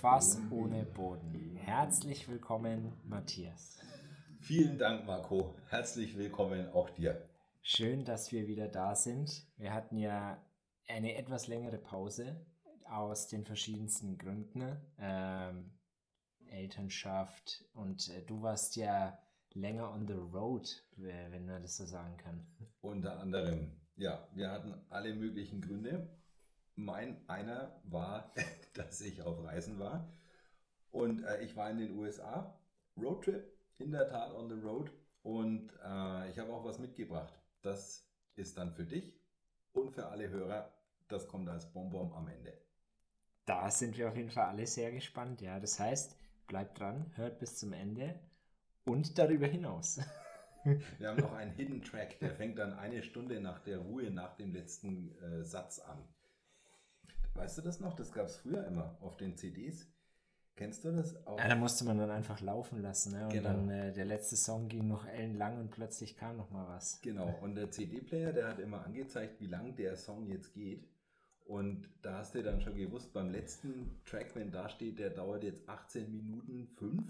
Fass ohne Boden. Herzlich willkommen, Matthias. Vielen Dank, Marco. Herzlich willkommen auch dir. Schön, dass wir wieder da sind. Wir hatten ja eine etwas längere Pause aus den verschiedensten Gründen. Ähm, Elternschaft und äh, du warst ja länger on the road, wenn man das so sagen kann. Unter anderem, ja, wir hatten alle möglichen Gründe. Mein einer war, dass ich auf Reisen war und äh, ich war in den USA, Roadtrip, in der Tat on the road und äh, ich habe auch was mitgebracht. Das ist dann für dich und für alle Hörer, das kommt als Bonbon am Ende. Da sind wir auf jeden Fall alle sehr gespannt, ja. Das heißt, bleibt dran, hört bis zum Ende und darüber hinaus. Wir haben noch einen Hidden Track, der fängt dann eine Stunde nach der Ruhe nach dem letzten äh, Satz an. Weißt du das noch? Das gab es früher immer auf den CDs. Kennst du das? Auch? Ja, da musste man dann einfach laufen lassen. Ne? Und genau. dann äh, der letzte Song ging noch ellenlang und plötzlich kam noch mal was. Genau. Und der CD-Player, der hat immer angezeigt, wie lang der Song jetzt geht. Und da hast du dann schon gewusst, beim letzten Track, wenn da steht, der dauert jetzt 18 Minuten 5,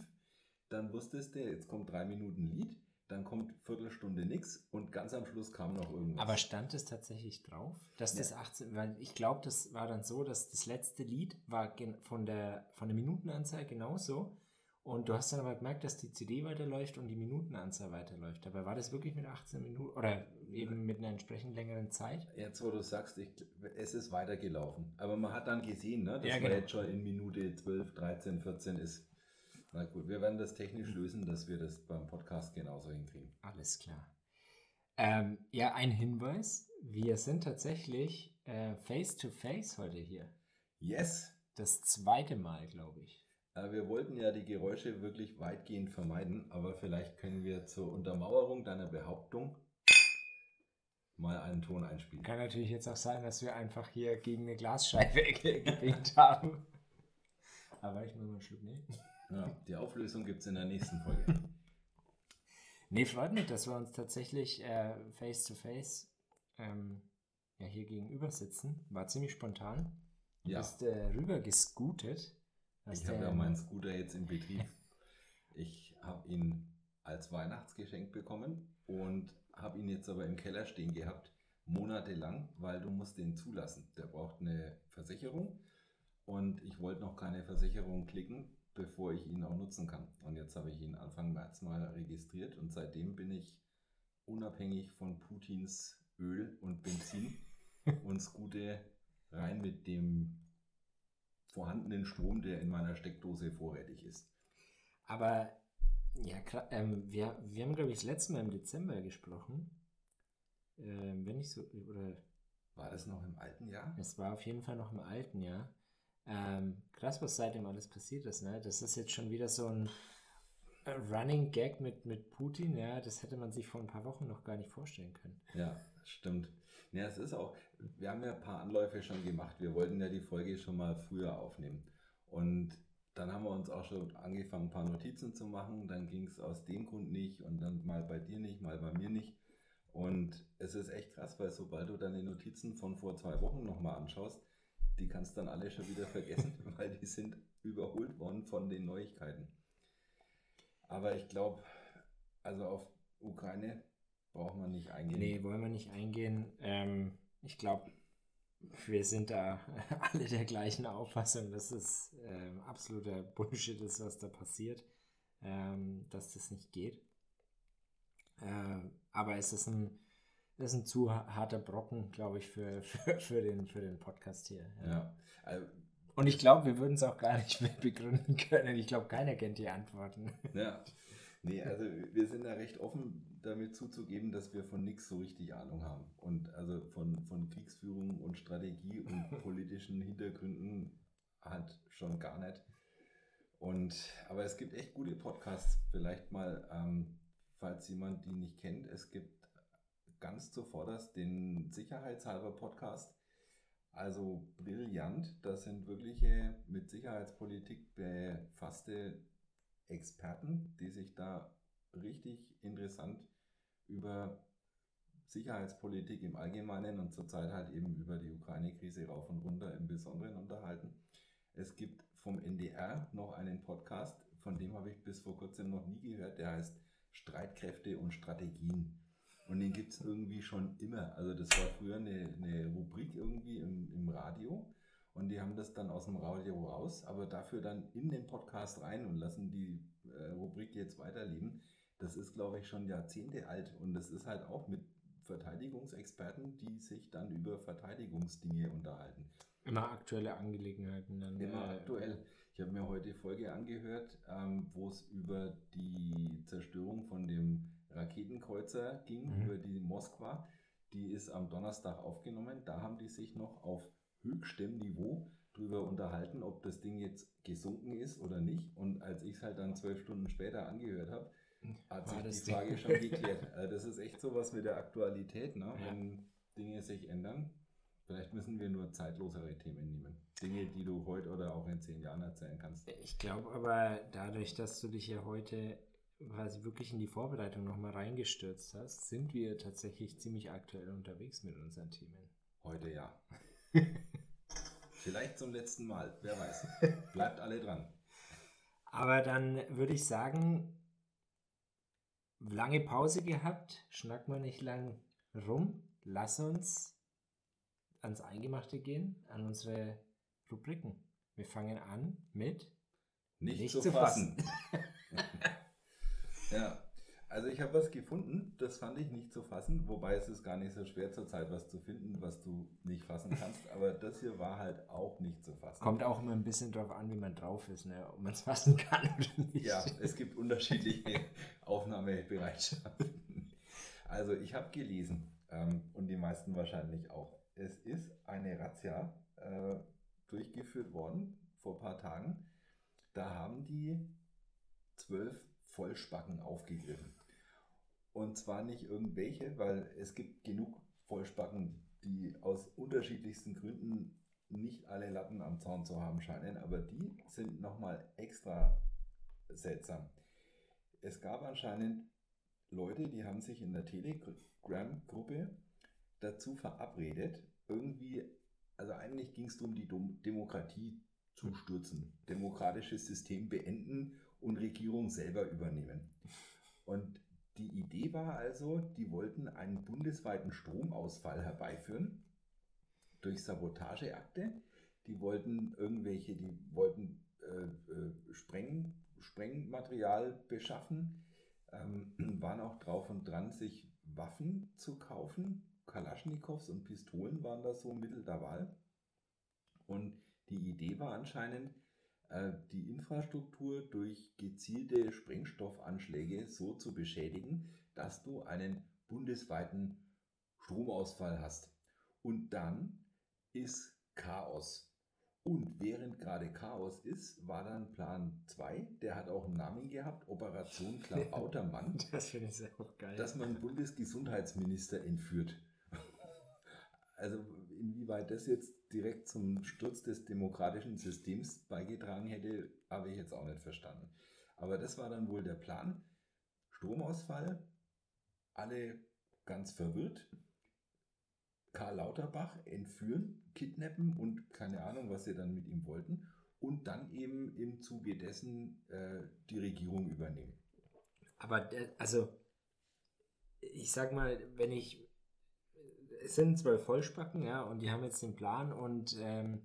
dann wusstest du, jetzt kommt 3 Minuten Lied dann kommt Viertelstunde nichts und ganz am Schluss kam noch irgendwas. Aber stand es tatsächlich drauf, dass ja. das 18, weil ich glaube, das war dann so, dass das letzte Lied war von der, von der Minutenanzahl genauso und du hast dann aber gemerkt, dass die CD weiterläuft und die Minutenanzahl weiterläuft. Aber war das wirklich mit 18 Minuten oder eben mit einer entsprechend längeren Zeit? Jetzt, wo du sagst, ich, es ist weitergelaufen. Aber man hat dann gesehen, ne, dass ja, genau. man jetzt schon in Minute 12, 13, 14 ist. Na gut, wir werden das technisch lösen, dass wir das beim Podcast genauso hinkriegen. Alles klar. Ähm, ja, ein Hinweis. Wir sind tatsächlich äh, face to face heute hier. Yes. Das zweite Mal, glaube ich. Äh, wir wollten ja die Geräusche wirklich weitgehend vermeiden, aber vielleicht können wir zur Untermauerung deiner Behauptung mal einen Ton einspielen. Kann natürlich jetzt auch sein, dass wir einfach hier gegen eine Glasscheibe gewinkt haben. Aber ich muss mal einen Schluck nehmen. Ja, die Auflösung gibt es in der nächsten Folge. nee, freut mich, dass wir uns tatsächlich äh, face to face ähm, ja, hier gegenüber sitzen. War ziemlich spontan. Du ja. bist äh, rüber gescootet. Ich habe ja meinen Scooter jetzt in Betrieb. Ich habe ihn als Weihnachtsgeschenk bekommen und habe ihn jetzt aber im Keller stehen gehabt, monatelang, weil du musst den zulassen. Der braucht eine Versicherung und ich wollte noch keine Versicherung klicken, bevor ich ihn auch nutzen kann. Und jetzt habe ich ihn Anfang März mal registriert und seitdem bin ich unabhängig von Putins Öl und Benzin und Scooter rein mit dem vorhandenen Strom, der in meiner Steckdose vorrätig ist. Aber ja, ähm, wir, wir haben, glaube ich, das letzte Mal im Dezember gesprochen. Ähm, wenn ich so, oder. War das noch im alten Jahr? Es war auf jeden Fall noch im alten Jahr. Ähm, krass, was seitdem alles passiert ist. Ne? Das ist jetzt schon wieder so ein Running Gag mit, mit Putin. Ja, das hätte man sich vor ein paar Wochen noch gar nicht vorstellen können. Ja, stimmt. Ja, es ist auch, wir haben ja ein paar Anläufe schon gemacht. Wir wollten ja die Folge schon mal früher aufnehmen. Und dann haben wir uns auch schon angefangen, ein paar Notizen zu machen. Dann ging es aus dem Grund nicht und dann mal bei dir nicht, mal bei mir nicht. Und es ist echt krass, weil sobald du deine Notizen von vor zwei Wochen nochmal anschaust, die kannst dann alle schon wieder vergessen, weil die sind überholt worden von den Neuigkeiten. Aber ich glaube, also auf Ukraine braucht man nicht eingehen. Nee, wollen wir nicht eingehen. Ähm, ich glaube, wir sind da alle der gleichen Auffassung, dass es ähm, absoluter Bullshit ist, was da passiert, ähm, dass das nicht geht. Äh, aber es ist ein das ist ein zu harter Brocken, glaube ich, für, für, für, den, für den Podcast hier. Ja. ja. Also, und ich glaube, wir würden es auch gar nicht mehr begründen können. Ich glaube, keiner kennt die Antworten. Ja. Nee, also wir sind da recht offen damit zuzugeben, dass wir von nichts so richtig Ahnung haben. Und also von, von Kriegsführung und Strategie und politischen Hintergründen halt schon gar nicht. Und aber es gibt echt gute Podcasts. Vielleicht mal, ähm, falls jemand die nicht kennt, es gibt ganz zuvorderst den Sicherheitshalber Podcast. Also brillant. Das sind wirkliche mit Sicherheitspolitik befasste Experten, die sich da richtig interessant über Sicherheitspolitik im Allgemeinen und zurzeit halt eben über die Ukraine-Krise rauf und runter im Besonderen unterhalten. Es gibt vom NDR noch einen Podcast, von dem habe ich bis vor kurzem noch nie gehört, der heißt Streitkräfte und Strategien. Und den gibt es irgendwie schon immer. Also das war früher eine, eine Rubrik irgendwie im, im Radio. Und die haben das dann aus dem Radio raus, aber dafür dann in den Podcast rein und lassen die äh, Rubrik jetzt weiterleben. Das ist, glaube ich, schon Jahrzehnte alt. Und das ist halt auch mit Verteidigungsexperten, die sich dann über Verteidigungsdinge unterhalten. Immer aktuelle Angelegenheiten dann. Immer äh, aktuell. Ich habe mir heute Folge angehört, ähm, wo es über die Zerstörung von dem Raketenkreuzer ging, mhm. über die Moskwa. Die ist am Donnerstag aufgenommen. Da haben die sich noch auf höchstem Niveau drüber unterhalten, ob das Ding jetzt gesunken ist oder nicht. Und als ich es halt dann zwölf Stunden später angehört habe, hat War sich die Frage Ding. schon geklärt. Also das ist echt sowas mit der Aktualität, ne? Ja. wenn Dinge sich ändern. Vielleicht müssen wir nur zeitlosere Themen nehmen. Dinge, die du heute oder auch in zehn Jahren erzählen kannst. Ich glaube aber, dadurch, dass du dich ja heute quasi wirklich in die Vorbereitung nochmal reingestürzt hast, sind wir tatsächlich ziemlich aktuell unterwegs mit unseren Themen. Heute ja. Vielleicht zum letzten Mal, wer weiß. Bleibt alle dran. Aber dann würde ich sagen, lange Pause gehabt, schnack mal nicht lang rum. Lass uns ans Eingemachte gehen, an unsere Rubriken. Wir fangen an mit nicht, nicht zu, zu fassen. fassen. ja, also ich habe was gefunden, das fand ich nicht zu fassen, wobei es ist gar nicht so schwer zurzeit was zu finden, was du nicht fassen kannst, aber das hier war halt auch nicht zu fassen. Kommt auch immer ein bisschen drauf an, wie man drauf ist, ne? ob man es fassen kann oder nicht. Ja, es gibt unterschiedliche Aufnahmebereitschaften. Also ich habe gelesen ähm, und die meisten wahrscheinlich auch. Es ist eine Razzia äh, durchgeführt worden vor ein paar Tagen. Da haben die zwölf Vollspacken aufgegriffen. Und zwar nicht irgendwelche, weil es gibt genug Vollspacken, die aus unterschiedlichsten Gründen nicht alle Latten am Zaun zu haben scheinen, aber die sind nochmal extra seltsam. Es gab anscheinend Leute, die haben sich in der Telegram-Gruppe dazu verabredet, irgendwie, also eigentlich ging es darum, die Demokratie zu stürzen, demokratisches System beenden und Regierung selber übernehmen. Und die Idee war also, die wollten einen bundesweiten Stromausfall herbeiführen durch Sabotageakte. Die wollten irgendwelche, die wollten äh, äh, Spreng, Sprengmaterial beschaffen, ähm, waren auch drauf und dran, sich Waffen zu kaufen. Kalaschnikows und Pistolen waren da so Mittel der Wahl. Und die Idee war anscheinend, die Infrastruktur durch gezielte Sprengstoffanschläge so zu beschädigen, dass du einen bundesweiten Stromausfall hast. Und dann ist Chaos. Und während gerade Chaos ist, war dann Plan 2, der hat auch einen Namen gehabt, Operation Klabautermann. das finde ich auch geil. Dass man Bundesgesundheitsminister entführt. Also inwieweit das jetzt direkt zum Sturz des demokratischen Systems beigetragen hätte, habe ich jetzt auch nicht verstanden. Aber das war dann wohl der Plan. Stromausfall, alle ganz verwirrt. Karl Lauterbach entführen, kidnappen und keine Ahnung, was sie dann mit ihm wollten. Und dann eben im Zuge dessen äh, die Regierung übernehmen. Aber also, ich sag mal, wenn ich es sind zwölf Vollspacken, ja, und die haben jetzt den Plan und ähm,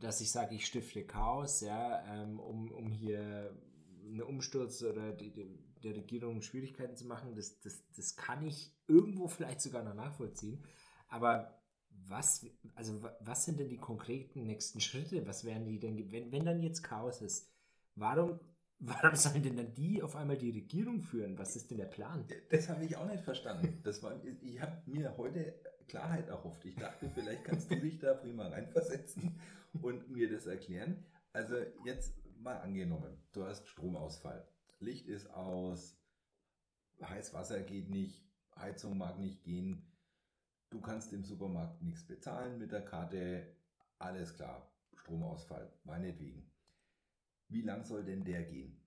dass ich sage, ich stifte Chaos, ja, ähm, um, um hier einen Umsturz oder die, die, der Regierung Schwierigkeiten zu machen, das, das, das kann ich irgendwo vielleicht sogar noch nachvollziehen. Aber was, also was sind denn die konkreten nächsten Schritte? Was wären die denn, wenn, wenn dann jetzt Chaos ist? Warum, warum sollen denn dann die auf einmal die Regierung führen? Was ist denn der Plan? Das habe ich auch nicht verstanden. Das war, ich habe mir heute Klarheit erhofft. Ich dachte, vielleicht kannst du dich da prima reinversetzen und mir das erklären. Also jetzt mal angenommen, du hast Stromausfall. Licht ist aus, Heißwasser geht nicht, Heizung mag nicht gehen. Du kannst im Supermarkt nichts bezahlen mit der Karte. Alles klar, Stromausfall, meinetwegen. Wie lang soll denn der gehen?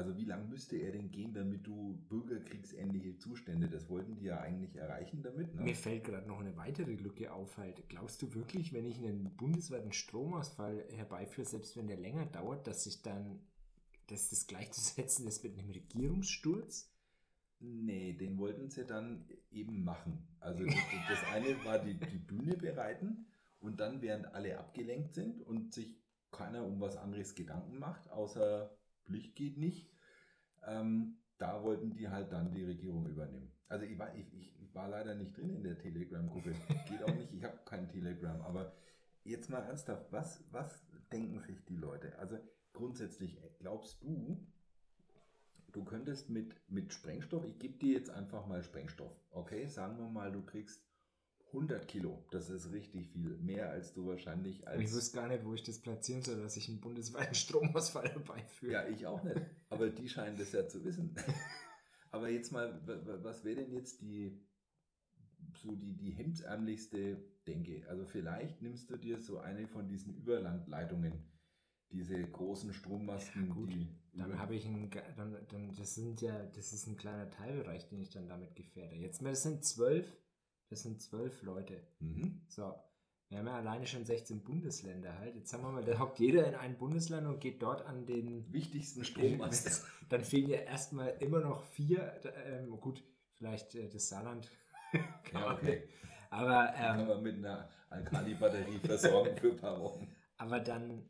Also wie lang müsste er denn gehen, damit du Bürger kriegsähnliche Zustände. Das wollten die ja eigentlich erreichen damit. Ne? Mir fällt gerade noch eine weitere Lücke auf. Halt. Glaubst du wirklich, wenn ich einen bundesweiten Stromausfall herbeiführe, selbst wenn der länger dauert, dass sich dann, dass das gleichzusetzen ist mit einem Regierungssturz? Nee, den wollten sie dann eben machen. Also das, das eine war die, die Bühne bereiten und dann, während alle abgelenkt sind und sich keiner um was anderes Gedanken macht, außer Licht geht nicht, ähm, da wollten die halt dann die Regierung übernehmen. Also ich war, ich, ich war leider nicht drin in der Telegram-Gruppe. Geht auch nicht, ich habe kein Telegram. Aber jetzt mal ernsthaft, was, was denken sich die Leute? Also grundsätzlich, glaubst du, du könntest mit, mit Sprengstoff, ich gebe dir jetzt einfach mal Sprengstoff, okay? Sagen wir mal, du kriegst 100 Kilo, das ist richtig viel. Mehr als du wahrscheinlich als. Ich wüsste gar nicht, wo ich das platzieren soll, dass ich einen bundesweiten Stromausfall herbeiführe. Ja, ich auch nicht. Aber die scheinen das ja zu wissen. Aber jetzt mal, was wäre denn jetzt die, so die, die hemdsärmlichste Denke? Also vielleicht nimmst du dir so eine von diesen Überlandleitungen, diese großen Strommasten, ja, gut, die. Dann habe ich einen, dann, dann, das sind ja, das ist ein kleiner Teilbereich, den ich dann damit gefährde. Jetzt mal, das sind zwölf das sind zwölf Leute. Mhm. So. Wir haben ja alleine schon 16 Bundesländer halt. Jetzt sagen wir mal, da hockt jeder in ein Bundesland und geht dort an den wichtigsten Strommast. Dann fehlen ja erstmal immer noch vier. Ähm, gut, vielleicht äh, das Saarland. ja, okay. Aber ähm, kann man mit einer Alkali-Batterie versorgen für ein paar Wochen. Aber dann,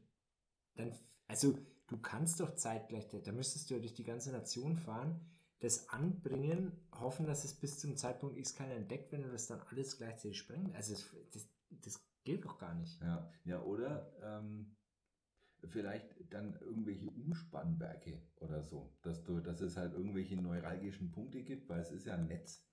dann, also du kannst doch zeitgleich, da müsstest du ja durch die ganze Nation fahren das anbringen, hoffen, dass es bis zum Zeitpunkt X keiner entdeckt, wenn du das dann alles gleichzeitig sprengt. Also das, das, das geht doch gar nicht. Ja, ja oder ähm, vielleicht dann irgendwelche Umspannwerke oder so, dass du, dass es halt irgendwelche neuralgischen Punkte gibt, weil es ist ja ein Netz.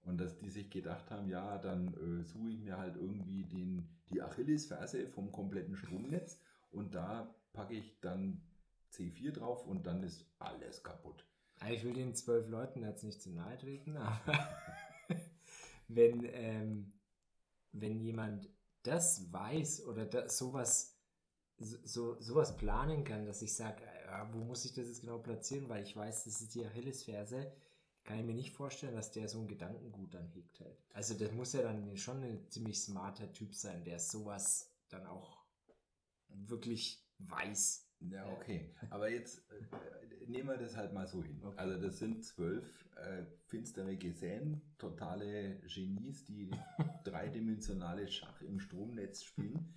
Und dass die sich gedacht haben, ja, dann äh, suche ich mir halt irgendwie den, die Achillesferse vom kompletten Stromnetz und da packe ich dann C4 drauf und dann ist alles kaputt. Ich will den zwölf Leuten jetzt nicht zu nahe treten, aber wenn, ähm, wenn jemand das weiß oder das, sowas, so, sowas planen kann, dass ich sage, ja, wo muss ich das jetzt genau platzieren, weil ich weiß, das ist die Achillesferse, kann ich mir nicht vorstellen, dass der so ein Gedankengut dann hegt halt. Also das muss ja dann schon ein ziemlich smarter Typ sein, der sowas dann auch wirklich weiß. Ja, okay. Aber jetzt äh, nehmen wir das halt mal so hin. Okay. Also das sind zwölf äh, finstere Gesellen, totale Genies, die dreidimensionale Schach im Stromnetz spielen.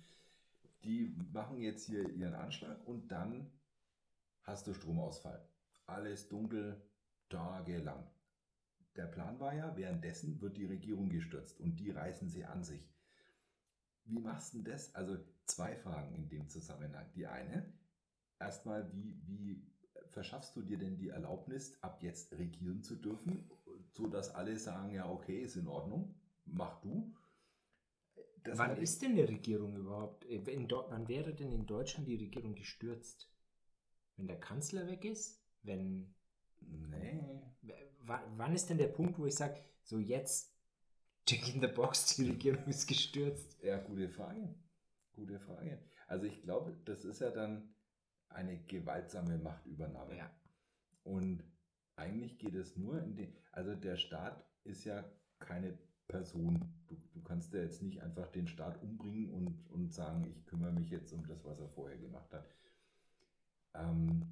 Die machen jetzt hier ihren Anschlag und dann hast du Stromausfall. Alles dunkel, tagelang. Der Plan war ja, währenddessen wird die Regierung gestürzt und die reißen sie an sich. Wie machst du denn das? Also zwei Fragen in dem Zusammenhang. Die eine, erstmal, wie, wie verschaffst du dir denn die Erlaubnis, ab jetzt regieren zu dürfen, sodass alle sagen, ja, okay, ist in Ordnung, mach du. Das wann ist denn eine Regierung überhaupt? Äh, in, wann wäre denn in Deutschland die Regierung gestürzt? Wenn der Kanzler weg ist? Wenn. Nee. Wann ist denn der Punkt, wo ich sage, so jetzt, check in the box, die Regierung ist gestürzt? Ja, gute Frage. Gute Frage. Also ich glaube, das ist ja dann eine gewaltsame Machtübernahme. Ja. Und eigentlich geht es nur in den, also der Staat ist ja keine Person. Du, du kannst ja jetzt nicht einfach den Staat umbringen und, und sagen, ich kümmere mich jetzt um das, was er vorher gemacht hat. Ähm,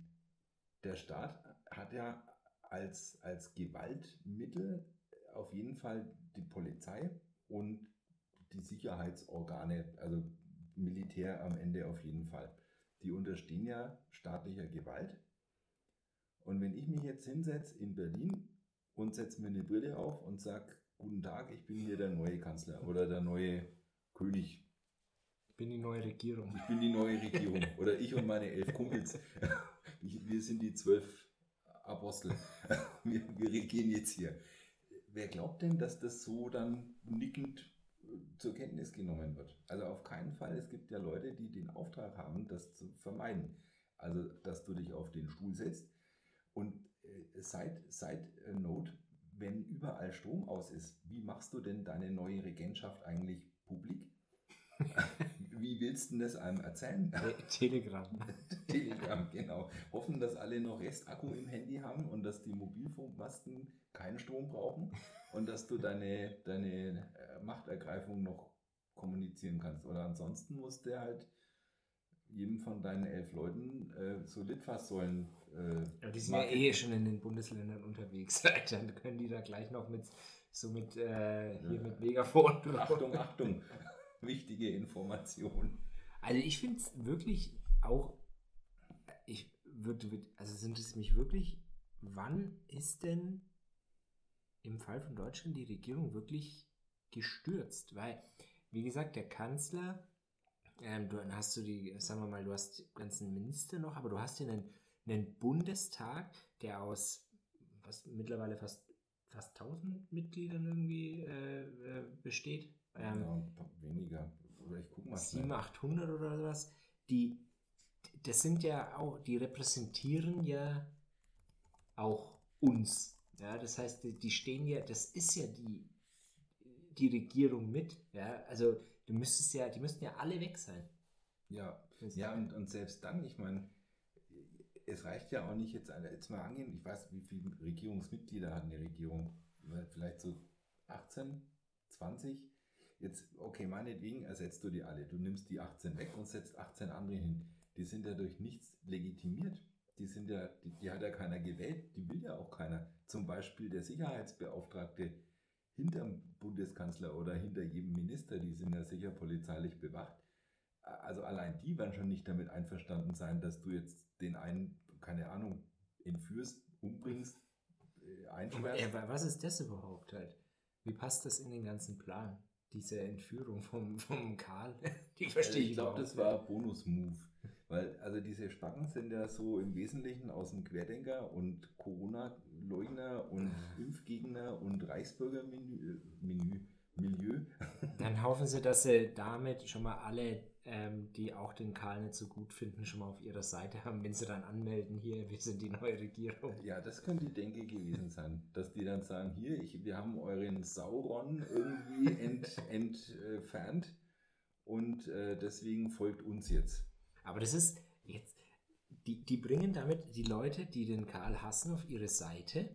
der Staat hat ja als, als Gewaltmittel auf jeden Fall die Polizei und die Sicherheitsorgane, also Militär am Ende auf jeden Fall die unterstehen ja staatlicher Gewalt. Und wenn ich mich jetzt hinsetze in Berlin und setze mir eine Brille auf und sage, guten Tag, ich bin hier der neue Kanzler oder der neue König. Ich bin die neue Regierung. Ich bin die neue Regierung. oder ich und meine elf Kumpels. Wir sind die zwölf Apostel. Wir, wir regieren jetzt hier. Wer glaubt denn, dass das so dann nickend zur Kenntnis genommen wird. Also auf keinen Fall. Es gibt ja Leute, die den Auftrag haben, das zu vermeiden. Also, dass du dich auf den Stuhl setzt und äh, seit, seit äh, Not, wenn überall Strom aus ist, wie machst du denn deine neue Regentschaft eigentlich publik? wie willst du denn das einem erzählen? Telegram. Telegram, genau. Hoffen, dass alle noch Restakku im Handy haben und dass die Mobilfunkmasten keinen Strom brauchen und dass du deine, deine äh, Machtergreifung noch kommunizieren kannst. Oder ansonsten muss der halt jedem von deinen elf Leuten äh, so Litfaßsäulen. Äh, ja, die sind ja eh schon in den Bundesländern unterwegs. Dann können die da gleich noch mit so mit äh, hier ja. mit Megafon. Achtung, Achtung. Wichtige Information. Also ich finde es wirklich auch, ich würde, also sind es mich wirklich, wann ist denn im Fall von Deutschland die Regierung wirklich gestürzt? Weil, wie gesagt, der Kanzler ähm, du, hast du die, sagen wir mal, du hast die ganzen Minister noch, aber du hast ja einen, einen Bundestag, der aus was mittlerweile fast fast 1000 Mitgliedern irgendwie äh, äh, besteht. Ähm, ja, weniger. Oder ich guck mal. 700, 800 oder sowas. Die, das sind ja auch, die repräsentieren ja auch uns. Ja, das heißt, die, die stehen ja, das ist ja die, die Regierung mit. Ja, also du müsstest ja, die müssten ja alle weg sein. Ja, ja und, und selbst dann, ich meine, es reicht ja auch nicht jetzt, jetzt mal angehen, ich weiß, wie viele Regierungsmitglieder hat eine Regierung, vielleicht so 18, 20. Jetzt, okay, meinetwegen ersetzt du die alle. Du nimmst die 18 weg und setzt 18 andere hin. Die sind ja durch nichts legitimiert. Die sind ja, die, die hat ja keiner gewählt, die will ja auch keiner. Zum Beispiel der Sicherheitsbeauftragte hinterm Bundeskanzler oder hinter jedem Minister, die sind ja sicher polizeilich bewacht. Also allein die werden schon nicht damit einverstanden sein, dass du jetzt den einen, keine Ahnung, entführst, umbringst, äh, einsperrst. Aber was ist das überhaupt halt? Wie passt das in den ganzen Plan? Diese Entführung vom, vom Karl? Die verstehe ich. Ich glaube, das war Bonus-Move. Weil, also diese Spacken sind ja so im Wesentlichen aus dem Querdenker und Corona-Leugner und ah. Impfgegner und Reichsbürger-Milieu. Milieu. Dann hoffen sie, dass sie damit schon mal alle, ähm, die auch den Karl nicht so gut finden, schon mal auf ihrer Seite haben, wenn sie dann anmelden, hier, wir sind die neue Regierung. Ja, das könnte die Denke gewesen sein, dass die dann sagen, hier, ich, wir haben euren Sauron irgendwie ent, entfernt und äh, deswegen folgt uns jetzt. Aber das ist jetzt, die, die bringen damit die Leute, die den Karl hassen, auf ihre Seite.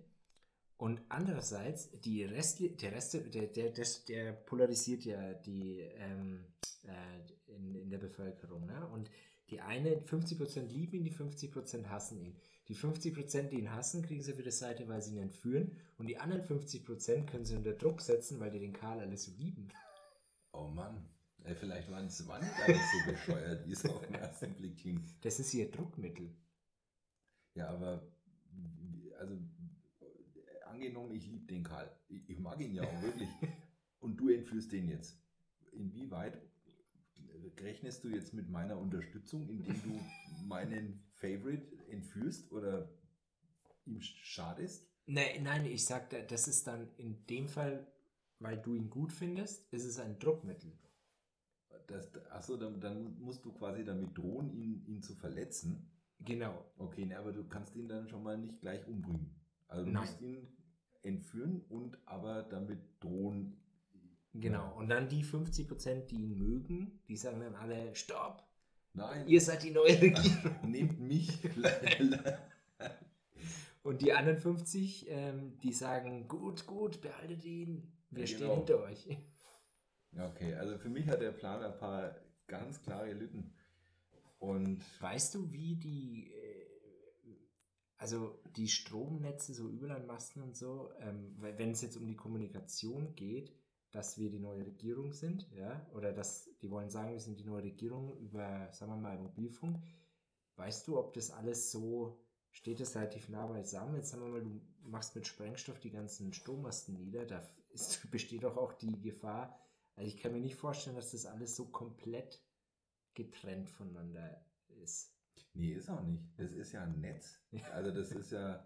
Und andererseits, die Rest, der Rest, der, der, der, der polarisiert ja die ähm, äh, in, in der Bevölkerung. Ne? Und die eine, 50% lieben ihn, die 50% hassen ihn. Die 50%, die ihn hassen, kriegen sie für die Seite, weil sie ihn entführen. Und die anderen 50% können sie unter Druck setzen, weil die den Karl alle so lieben. Oh Mann. Ey, vielleicht waren es gar nicht so bescheuert, wie es auf den ersten Blick klingt. Das ist ihr Druckmittel. Ja, aber also angenommen, ich liebe den Karl. Ich, ich, mag ihn ja auch wirklich. Und du entführst den jetzt. Inwieweit rechnest du jetzt mit meiner Unterstützung, indem du meinen Favorite entführst oder ihm schadest? Nein, nein, ich sag, das ist dann in dem Fall, weil du ihn gut findest, ist es ein Druckmittel. Das, achso, dann, dann musst du quasi damit drohen, ihn, ihn zu verletzen. Genau. Okay, ne, aber du kannst ihn dann schon mal nicht gleich umbringen. Also du Nein. musst ihn entführen und aber damit drohen. Genau. Und dann die 50 Prozent, die ihn mögen, die sagen dann alle, stopp. Nein. Ihr seid die neue Regierung. Nehmt mich. und die anderen 50, ähm, die sagen, gut, gut, behaltet ihn. Wir genau. stehen hinter euch. Okay, also für mich hat der Plan ein paar ganz klare Lücken. Und weißt du, wie die, äh, also die Stromnetze, so Überlandmasten und so, ähm, wenn es jetzt um die Kommunikation geht, dass wir die neue Regierung sind, ja, oder dass die wollen sagen, wir sind die neue Regierung über, sagen wir mal, Mobilfunk. Weißt du, ob das alles so steht es relativ nah beisammen. Jetzt sagen wir mal, du machst mit Sprengstoff die ganzen Strommasten nieder, da ist, besteht doch auch die Gefahr, also ich kann mir nicht vorstellen, dass das alles so komplett getrennt voneinander ist. Nee, ist auch nicht. Das ist ja ein Netz. Also das ist ja,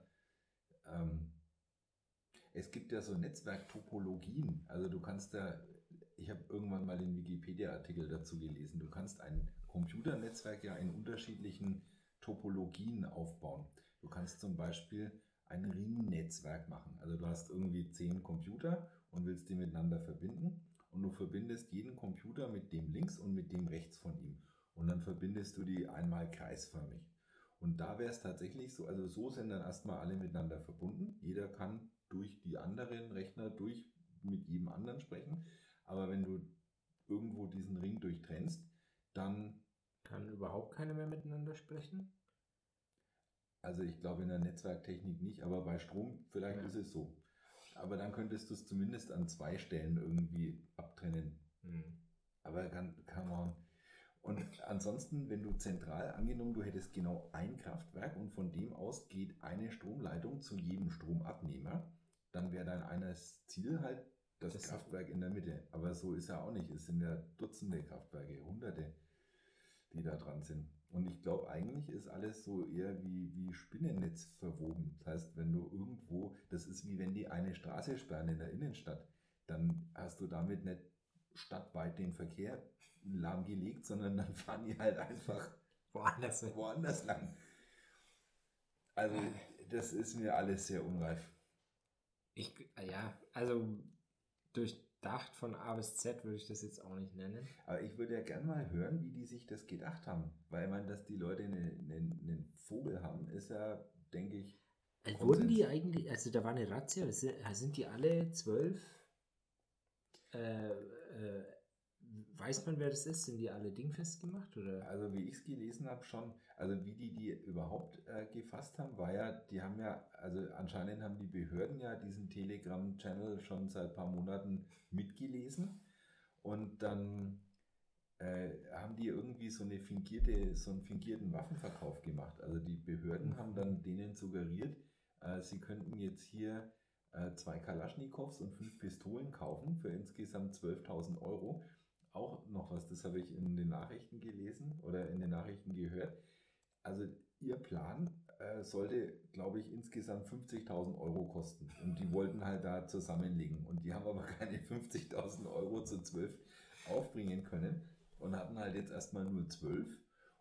ähm, es gibt ja so Netzwerktopologien. Also du kannst da, ich habe irgendwann mal den Wikipedia-Artikel dazu gelesen, du kannst ein Computernetzwerk ja in unterschiedlichen Topologien aufbauen. Du kannst zum Beispiel ein Ringnetzwerk machen. Also du hast irgendwie zehn Computer und willst die miteinander verbinden und du verbindest jeden Computer mit dem links und mit dem rechts von ihm. Und dann verbindest du die einmal kreisförmig. Und da wäre es tatsächlich so, also so sind dann erstmal alle miteinander verbunden. Jeder kann durch die anderen Rechner durch mit jedem anderen sprechen. Aber wenn du irgendwo diesen Ring durchtrennst, dann. Kann überhaupt keiner mehr miteinander sprechen? Also ich glaube in der Netzwerktechnik nicht, aber bei Strom vielleicht ja. ist es so. Aber dann könntest du es zumindest an zwei Stellen irgendwie abtrennen. Mhm. Aber kann, kann man. Und ansonsten, wenn du zentral angenommen, du hättest genau ein Kraftwerk und von dem aus geht eine Stromleitung zu jedem Stromabnehmer, dann wäre dein eines Ziel halt das, das Kraftwerk in der Mitte. Aber so ist ja auch nicht. Es sind ja Dutzende Kraftwerke, Hunderte, die da dran sind. Und ich glaube, eigentlich ist alles so eher wie, wie Spinnennetz verwoben. Das heißt, wenn du irgendwo, das ist wie wenn die eine Straße sperren in der Innenstadt, dann hast du damit nicht stadtweit den Verkehr lahmgelegt, sondern dann fahren die halt einfach woanders, woanders lang. Also, das ist mir alles sehr unreif. Ich, ja, also durchdacht von A bis Z würde ich das jetzt auch nicht nennen. Aber ich würde ja gerne mal hören, wie die sich das gedacht haben. Weil man, dass die Leute einen, einen, einen Vogel haben, ist ja, denke ich. Also wurden die eigentlich, also da war eine Razzia, sind die alle zwölf? Äh, äh, Weiß man, wer das ist? Sind die alle dingfest gemacht? Oder? Also wie ich es gelesen habe schon, also wie die die überhaupt äh, gefasst haben, war ja, die haben ja, also anscheinend haben die Behörden ja diesen Telegram-Channel schon seit paar Monaten mitgelesen und dann äh, haben die irgendwie so eine fingierte, so einen fingierten Waffenverkauf gemacht. Also die Behörden haben dann denen suggeriert, äh, sie könnten jetzt hier äh, zwei Kalaschnikows und fünf Pistolen kaufen für insgesamt 12.000 Euro auch noch was, das habe ich in den Nachrichten gelesen oder in den Nachrichten gehört. Also ihr Plan äh, sollte, glaube ich, insgesamt 50.000 Euro kosten. Und die wollten halt da zusammenlegen. Und die haben aber keine 50.000 Euro zu 12 aufbringen können und hatten halt jetzt erstmal nur 12.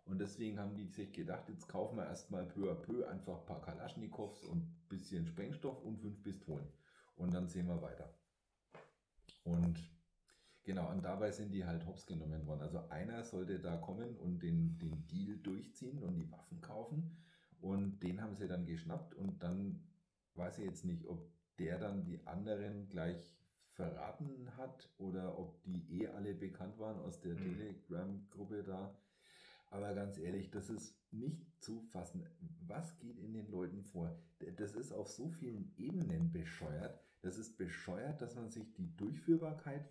Und deswegen haben die sich gedacht, jetzt kaufen wir erstmal peu à peu einfach ein paar Kalaschnikows und ein bisschen Sprengstoff und fünf Pistolen. Und dann sehen wir weiter. Und Genau, und dabei sind die halt hops genommen worden. Also einer sollte da kommen und den, den Deal durchziehen und die Waffen kaufen. Und den haben sie dann geschnappt und dann weiß ich jetzt nicht, ob der dann die anderen gleich verraten hat oder ob die eh alle bekannt waren aus der mhm. Telegram-Gruppe da. Aber ganz ehrlich, das ist nicht zu fassen. Was geht in den Leuten vor? Das ist auf so vielen Ebenen bescheuert. Das ist bescheuert, dass man sich die Durchführbarkeit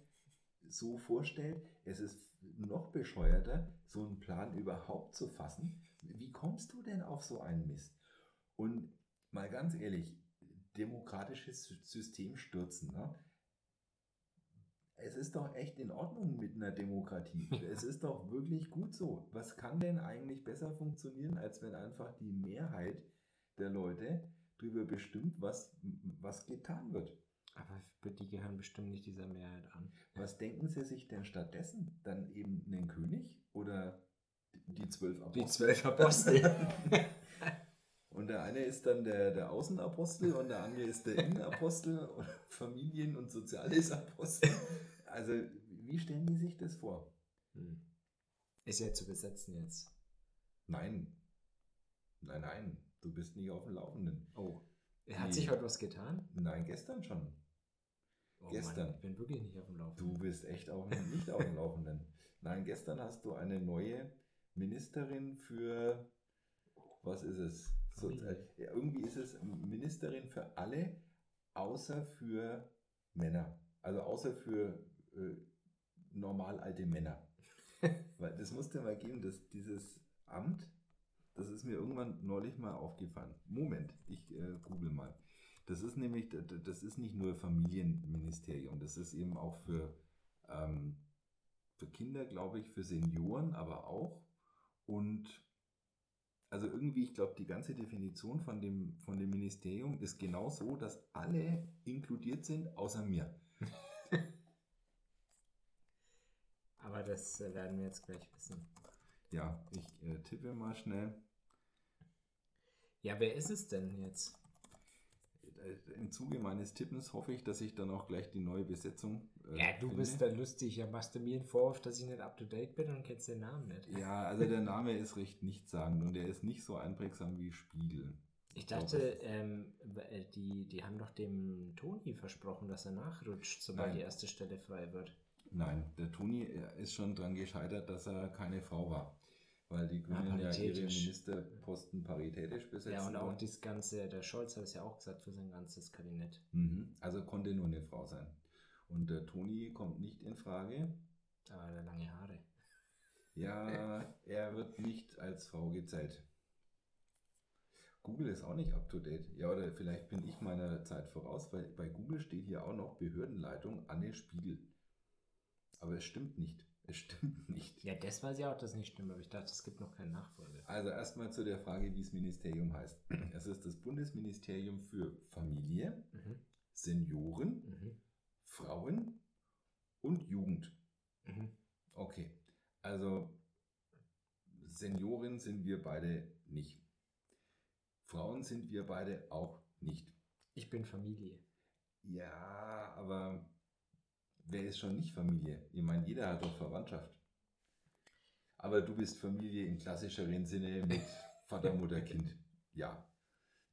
so vorstellt. Es ist noch bescheuerter, so einen Plan überhaupt zu fassen. Wie kommst du denn auf so einen Mist? Und mal ganz ehrlich, demokratisches System stürzen. Ne? Es ist doch echt in Ordnung mit einer Demokratie. es ist doch wirklich gut so. Was kann denn eigentlich besser funktionieren, als wenn einfach die Mehrheit der Leute darüber bestimmt, was, was getan wird? Aber die gehören bestimmt nicht dieser Mehrheit an. Was denken Sie sich denn stattdessen? Dann eben einen König oder die zwölf Apostel? Die zwölf Apostel. und der eine ist dann der, der Außenapostel und der andere ist der Innenapostel und Familien- und Soziales-Apostel. Also, wie stellen die sich das vor? Hm. Ist ja zu besetzen jetzt. Nein. Nein, nein. Du bist nicht auf dem Laufenden. Oh. Hat sich heute was getan? Nein, gestern schon. Oh gestern. Mann, ich bin wirklich nicht auf dem Laufenden. Du bist echt auch nicht auf dem Laufenden. Nein, gestern hast du eine neue Ministerin für, was ist es? So, äh, irgendwie ist es Ministerin für alle, außer für Männer. Also außer für äh, normal alte Männer. Weil das musste mal geben, dass dieses Amt, das ist mir irgendwann neulich mal aufgefallen. Moment, ich äh, google mal. Das ist nämlich, das ist nicht nur Familienministerium, das ist eben auch für, ähm, für Kinder, glaube ich, für Senioren, aber auch. Und also irgendwie, ich glaube, die ganze Definition von dem, von dem Ministerium ist genau so, dass alle inkludiert sind, außer mir. aber das äh, werden wir jetzt gleich wissen. Ja, ich äh, tippe mal schnell. Ja, wer ist es denn jetzt? Im Zuge meines Tippens hoffe ich, dass ich dann auch gleich die neue Besetzung. Äh, ja, du finde. bist da lustig. Ja, machst du mir einen Vorwurf, dass ich nicht up to date bin und kennst den Namen nicht? Ja, also der Name ist recht nichtssagend und er ist nicht so einprägsam wie Spiegel. Ich dachte, ähm, äh, die, die haben doch dem Toni versprochen, dass er nachrutscht, sobald Nein. die erste Stelle frei wird. Nein, der Toni ist schon daran gescheitert, dass er keine Frau war weil die Grünen ja, ja ihre Ministerposten paritätisch besetzen. Ja, und auch das Ganze, der Scholz hat es ja auch gesagt für sein ganzes Kabinett. Mhm. Also konnte nur eine Frau sein. Und der Toni kommt nicht in Frage. Aber er hat lange Haare. Ja, er wird nicht als Frau gezählt. Google ist auch nicht up to date. Ja, oder vielleicht bin ich meiner Zeit voraus, weil bei Google steht hier auch noch Behördenleitung Anne Spiegel. Aber es stimmt nicht. Es stimmt nicht. Ja, das weiß ich auch, dass es nicht stimmt, aber ich dachte, es gibt noch keinen Nachfolger. Also erstmal zu der Frage, wie das Ministerium heißt. Es ist das Bundesministerium für Familie, mhm. Senioren, mhm. Frauen und Jugend. Mhm. Okay, also Senioren sind wir beide nicht. Frauen sind wir beide auch nicht. Ich bin Familie. Ja, aber wer ist schon nicht Familie? Ich meine, jeder hat doch Verwandtschaft. Aber du bist Familie im klassischeren Sinne mit Vater, Mutter, Kind. Ja.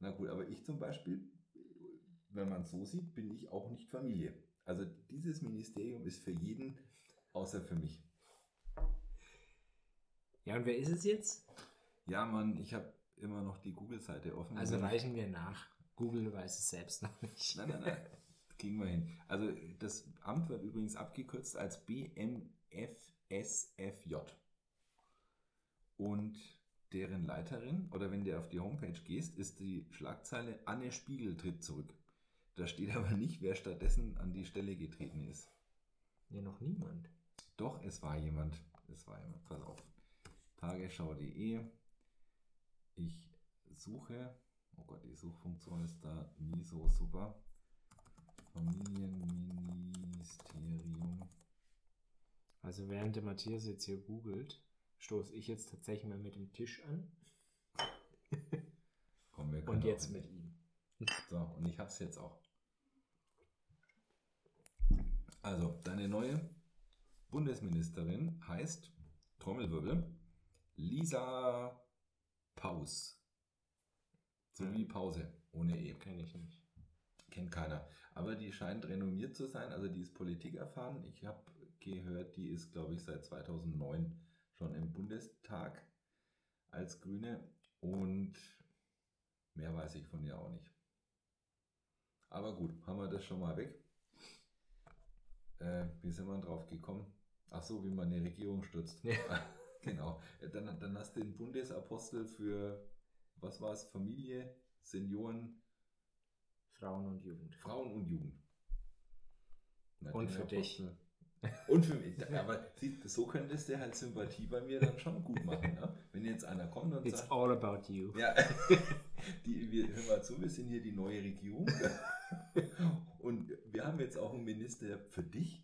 Na gut, aber ich zum Beispiel, wenn man es so sieht, bin ich auch nicht Familie. Also dieses Ministerium ist für jeden außer für mich. Ja, und wer ist es jetzt? Ja, Mann, ich habe immer noch die Google-Seite offen. Also reichen wir nach. Google weiß es selbst noch nicht. Nein, nein, nein. Kriegen wir hin. Also das Amt wird übrigens abgekürzt als BMFSFJ. Und deren Leiterin, oder wenn du auf die Homepage gehst, ist die Schlagzeile Anne Spiegel tritt zurück. Da steht aber nicht, wer stattdessen an die Stelle getreten ist. Ja, noch niemand. Doch, es war jemand. Es war jemand. Pass auf. Tagesschau.de. Ich suche. Oh Gott, die Suchfunktion ist da nie so super. Familienministerium. Also während der Matthias jetzt hier googelt, stoße ich jetzt tatsächlich mal mit dem Tisch an. Komm, wir und jetzt mit ihm. So, und ich hab's jetzt auch. Also, deine neue Bundesministerin heißt, Trommelwirbel, Lisa Paus. So wie Pause, ohne E. Kenne ich nicht. Kennt keiner. Aber die scheint renommiert zu sein, also die ist Politik erfahren. Ich habe gehört, die ist, glaube ich, seit 2009 schon im Bundestag als Grüne und mehr weiß ich von ihr auch nicht. Aber gut, haben wir das schon mal weg. Äh, wie sind wir drauf gekommen? Ach so, wie man eine Regierung stürzt. Ja. genau. Dann, dann hast du den Bundesapostel für, was war es, Familie, Senioren, Frauen und Jugend. Frauen und Jugend. Na, und für dich. Und für mich. Aber so könntest du halt Sympathie bei mir dann schon gut machen. Ne? Wenn jetzt einer kommt und It's sagt. It's all about you. Ja, die, wir, hör mal zu, wir sind hier die neue Regierung. und wir haben jetzt auch einen Minister für dich.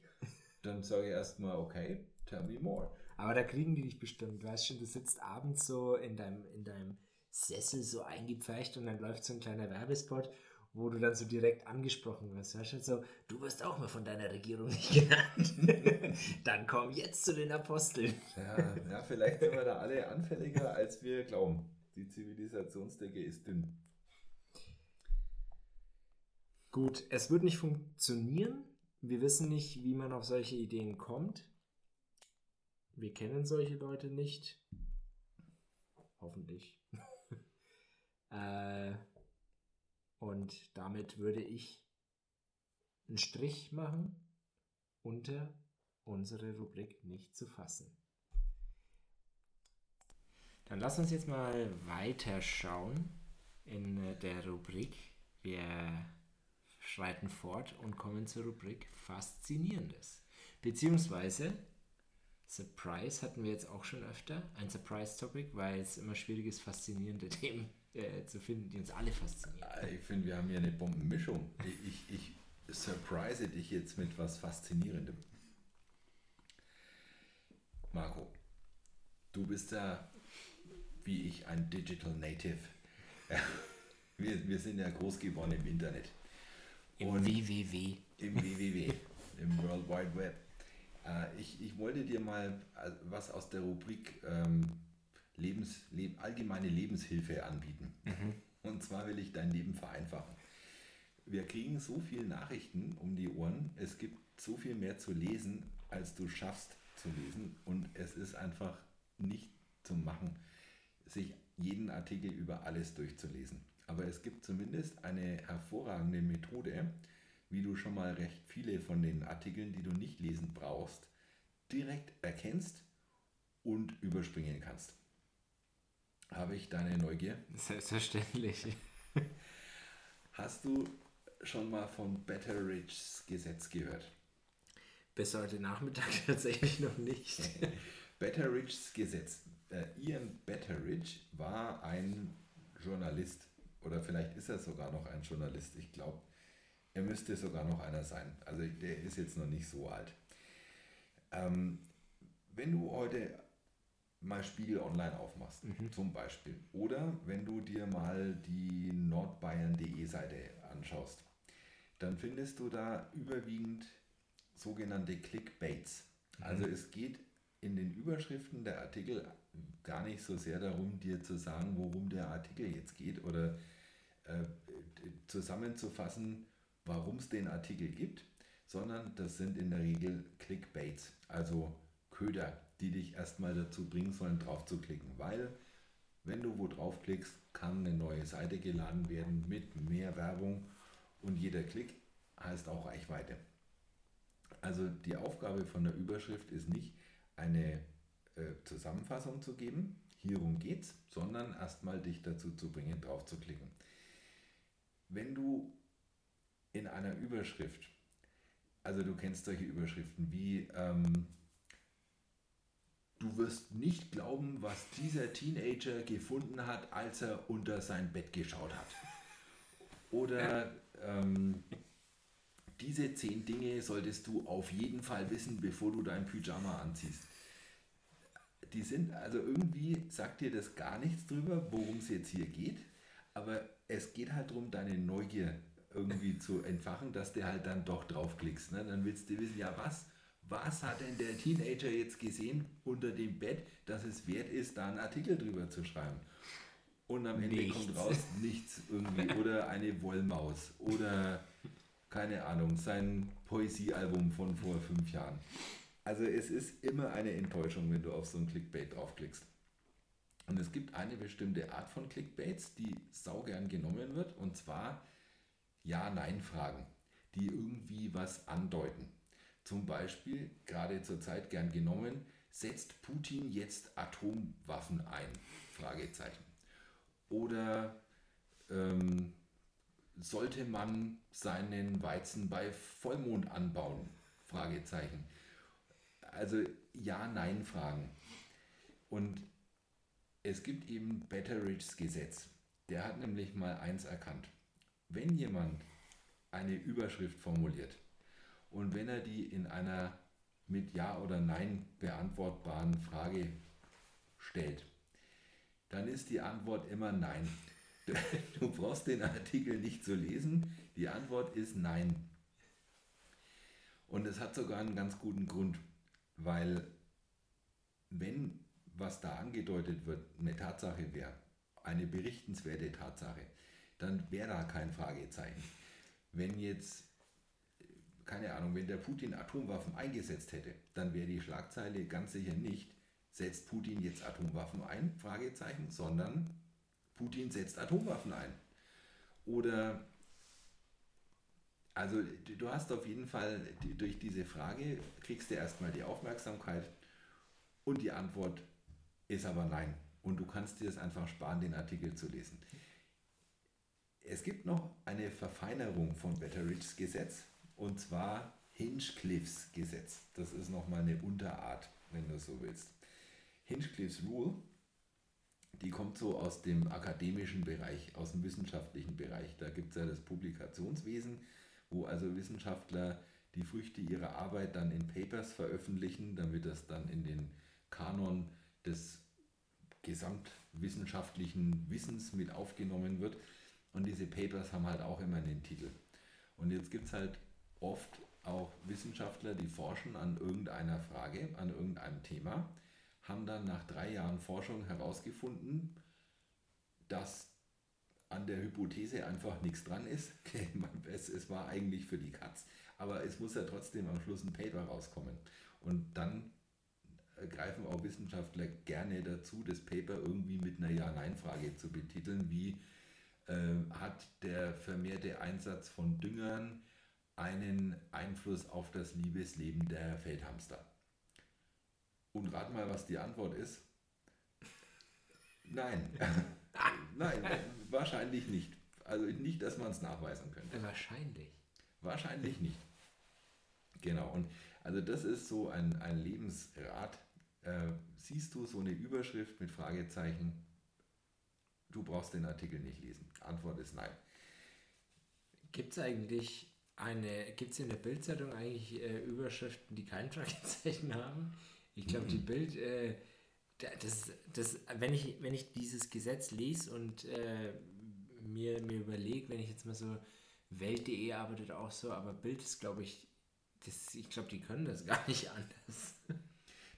Dann sage ich erstmal, okay, tell me more. Aber da kriegen die dich bestimmt. Du weißt schon, du sitzt abends so in deinem, in deinem Sessel so eingepfercht und dann läuft so ein kleiner Werbespot wo du dann so direkt angesprochen wirst. Weißt du, so, du wirst auch mal von deiner Regierung nicht genannt. dann komm jetzt zu den Aposteln. ja, ja, vielleicht sind wir da alle anfälliger, als wir glauben. Die Zivilisationsdecke ist dünn. Gut, es wird nicht funktionieren. Wir wissen nicht, wie man auf solche Ideen kommt. Wir kennen solche Leute nicht. Hoffentlich. äh, und damit würde ich einen Strich machen unter unsere Rubrik nicht zu fassen. Dann lass uns jetzt mal weiterschauen in der Rubrik. Wir schreiten fort und kommen zur Rubrik Faszinierendes. Beziehungsweise Surprise hatten wir jetzt auch schon öfter. Ein Surprise-Topic, weil es immer schwierig ist, faszinierende Themen äh, zu finden, die uns alle faszinieren. Ah, ich finde, wir haben hier eine Bombenmischung. Ich, ich, ich surprise dich jetzt mit was Faszinierendem. Marco, du bist ja wie ich ein Digital Native. Wir, wir sind ja groß geworden im Internet. Im Und WWW. Im WWW, im World Wide Web. Äh, ich, ich wollte dir mal äh, was aus der Rubrik ähm, Lebens, Leb, allgemeine Lebenshilfe anbieten. Mhm. Und zwar will ich dein Leben vereinfachen. Wir kriegen so viele Nachrichten um die Ohren. Es gibt so viel mehr zu lesen, als du schaffst zu lesen. Und es ist einfach nicht zu machen, sich jeden Artikel über alles durchzulesen. Aber es gibt zumindest eine hervorragende Methode, wie du schon mal recht viele von den Artikeln, die du nicht lesen brauchst, direkt erkennst und überspringen kannst. Habe ich deine Neugier? Selbstverständlich. Hast du schon mal von Betteridge's Gesetz gehört? Bis heute Nachmittag tatsächlich noch nicht. Betteridge's Gesetz. Äh, Ian Betteridge war ein Journalist oder vielleicht ist er sogar noch ein Journalist. Ich glaube, er müsste sogar noch einer sein. Also der ist jetzt noch nicht so alt. Ähm, wenn du heute mal Spiegel Online aufmachst, mhm. zum Beispiel, oder wenn du dir mal die nordbayern.de Seite anschaust, dann findest du da überwiegend sogenannte Clickbaits. Mhm. Also es geht in den Überschriften der Artikel gar nicht so sehr darum, dir zu sagen, worum der Artikel jetzt geht oder äh, zusammenzufassen, warum es den Artikel gibt, sondern das sind in der Regel Clickbaits, also Köder, die dich erstmal dazu bringen sollen, drauf zu klicken. Weil, wenn du wo draufklickst, kann eine neue Seite geladen werden mit mehr Werbung und jeder Klick heißt auch Reichweite. Also die Aufgabe von der Überschrift ist nicht eine äh, Zusammenfassung zu geben, hierum geht's, sondern erstmal dich dazu zu bringen, drauf zu klicken. Wenn du in einer Überschrift, also du kennst solche Überschriften wie ähm, Du wirst nicht glauben, was dieser Teenager gefunden hat, als er unter sein Bett geschaut hat. Oder ähm, diese zehn Dinge solltest du auf jeden Fall wissen, bevor du dein Pyjama anziehst. Die sind, also irgendwie sagt dir das gar nichts drüber, worum es jetzt hier geht, aber es geht halt darum, deine Neugier irgendwie zu entfachen, dass du halt dann doch draufklickst. Ne? Dann willst du wissen, ja was, was hat denn der Teenager jetzt gesehen unter dem Bett, dass es wert ist, da einen Artikel drüber zu schreiben. Und am Ende nichts. kommt raus nichts irgendwie. Oder eine Wollmaus. Oder keine Ahnung, sein Poesiealbum von vor fünf Jahren. Also es ist immer eine Enttäuschung, wenn du auf so ein Clickbait draufklickst. Und es gibt eine bestimmte Art von Clickbaits, die saugern genommen wird, und zwar Ja-Nein-Fragen, die irgendwie was andeuten. Zum Beispiel, gerade zur Zeit gern genommen, setzt Putin jetzt Atomwaffen ein? Fragezeichen. Oder ähm, sollte man seinen Weizen bei Vollmond anbauen? Fragezeichen. Also Ja-Nein-Fragen. Und es gibt eben Betteridge's Gesetz. Der hat nämlich mal eins erkannt. Wenn jemand eine Überschrift formuliert und wenn er die in einer mit Ja oder Nein beantwortbaren Frage stellt, dann ist die Antwort immer Nein. Du brauchst den Artikel nicht zu lesen. Die Antwort ist Nein. Und es hat sogar einen ganz guten Grund, weil wenn was da angedeutet wird, eine Tatsache wäre, eine berichtenswerte Tatsache, dann wäre da kein Fragezeichen. Wenn jetzt, keine Ahnung, wenn der Putin Atomwaffen eingesetzt hätte, dann wäre die Schlagzeile ganz sicher nicht, setzt Putin jetzt Atomwaffen ein, Fragezeichen, sondern Putin setzt Atomwaffen ein. Oder, also du hast auf jeden Fall durch diese Frage, kriegst du erstmal die Aufmerksamkeit und die Antwort ist aber nein. Und du kannst dir es einfach sparen, den Artikel zu lesen. Es gibt noch eine Verfeinerung von Betteridge's Gesetz und zwar Hinchcliffe's Gesetz. Das ist nochmal eine Unterart, wenn du so willst. Hinchcliffe's Rule, die kommt so aus dem akademischen Bereich, aus dem wissenschaftlichen Bereich. Da gibt es ja das Publikationswesen, wo also Wissenschaftler die Früchte ihrer Arbeit dann in Papers veröffentlichen, damit das dann in den Kanon des gesamtwissenschaftlichen Wissens mit aufgenommen wird. Und diese Papers haben halt auch immer den Titel. Und jetzt gibt es halt oft auch Wissenschaftler, die forschen an irgendeiner Frage, an irgendeinem Thema, haben dann nach drei Jahren Forschung herausgefunden, dass an der Hypothese einfach nichts dran ist. es, es war eigentlich für die Katz, aber es muss ja trotzdem am Schluss ein Paper rauskommen. Und dann greifen auch Wissenschaftler gerne dazu, das Paper irgendwie mit einer Ja-Nein-Frage zu betiteln, wie äh, hat der vermehrte Einsatz von Düngern einen Einfluss auf das Liebesleben der Feldhamster? Und rat mal, was die Antwort ist. Nein. Nein, wahrscheinlich nicht. Also nicht, dass man es nachweisen könnte. Wahrscheinlich. Wahrscheinlich nicht. Genau. Und also das ist so ein, ein Lebensrat. Äh, siehst du so eine Überschrift mit Fragezeichen, du brauchst den Artikel nicht lesen. Antwort ist nein. Gibt es eigentlich eine, gibt es in der Bildzeitung eigentlich äh, Überschriften, die kein Fragezeichen haben? Ich glaube, mhm. die Bild, äh, das, das, wenn, ich, wenn ich dieses Gesetz lese und äh, mir, mir überlege, wenn ich jetzt mal so, Welt.de arbeitet auch so, aber Bild ist, glaube ich, das, ich glaube, die können das gar nicht anders.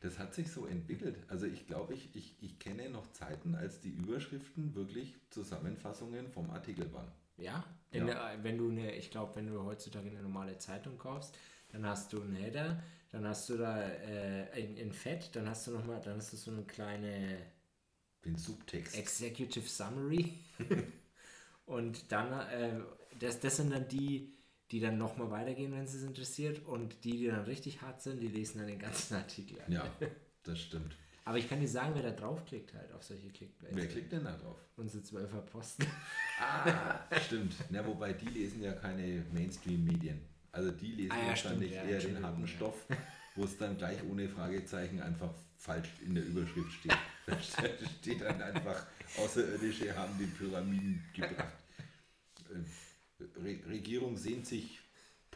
Das hat sich so entwickelt. Also ich glaube, ich, ich, ich kenne noch Zeiten, als die Überschriften wirklich Zusammenfassungen vom Artikel waren. Ja, ja. Der, wenn du eine, ich glaube, wenn du heutzutage eine normale Zeitung kaufst, dann hast du einen Header, dann hast du da äh, in, in Fett, dann hast du noch mal, dann hast du so eine kleine den Subtext. Executive Summary. und dann, äh, das, das sind dann die, die dann nochmal weitergehen, wenn es es interessiert. Und die, die dann richtig hart sind, die lesen dann den ganzen Artikel. Ja, das stimmt. Aber ich kann dir sagen, wer da draufklickt halt auf solche Clickbaits. Wer klickt denn da drauf? Unsere Zwölfer Posten. Ah, stimmt. Na, wobei die lesen ja keine Mainstream-Medien. Also die lesen ah, ja, wahrscheinlich stimmt, eher den harten Stoff, wo es dann gleich ohne Fragezeichen einfach falsch in der Überschrift steht. Da steht dann einfach, Außerirdische haben die Pyramiden gebracht. Äh, Re Regierung sehnt sich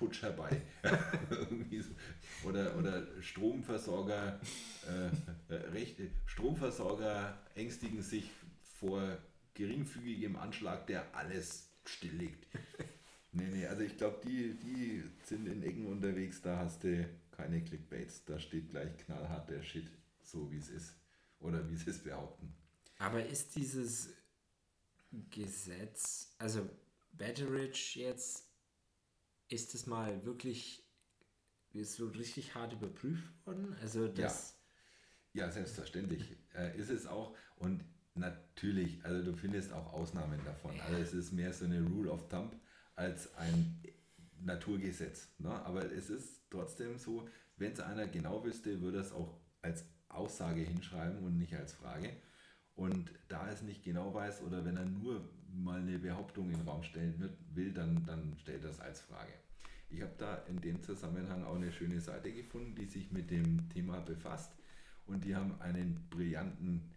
Putsch herbei. oder, oder Stromversorger, äh, Rechte, Stromversorger ängstigen sich vor geringfügigem Anschlag, der alles stilllegt. Nee, nee, also ich glaube, die, die sind in Ecken unterwegs, da hast du keine Clickbaits. Da steht gleich knallhart der Shit, so wie es ist. Oder wie sie es behaupten. Aber ist dieses Gesetz, also Betteridge jetzt, ist es mal wirklich ist so richtig hart überprüft worden? Also das. Ja, ja selbstverständlich äh, ist es auch. Und natürlich, also du findest auch Ausnahmen davon. Ja. Also es ist mehr so eine Rule of Thumb als ein Naturgesetz. Ne? Aber es ist trotzdem so, wenn es einer genau wüsste, würde es auch als Aussage hinschreiben und nicht als Frage. Und da es nicht genau weiß oder wenn er nur mal eine Behauptung in den Raum stellen will, dann, dann stellt er es als Frage. Ich habe da in dem Zusammenhang auch eine schöne Seite gefunden, die sich mit dem Thema befasst und die haben einen brillanten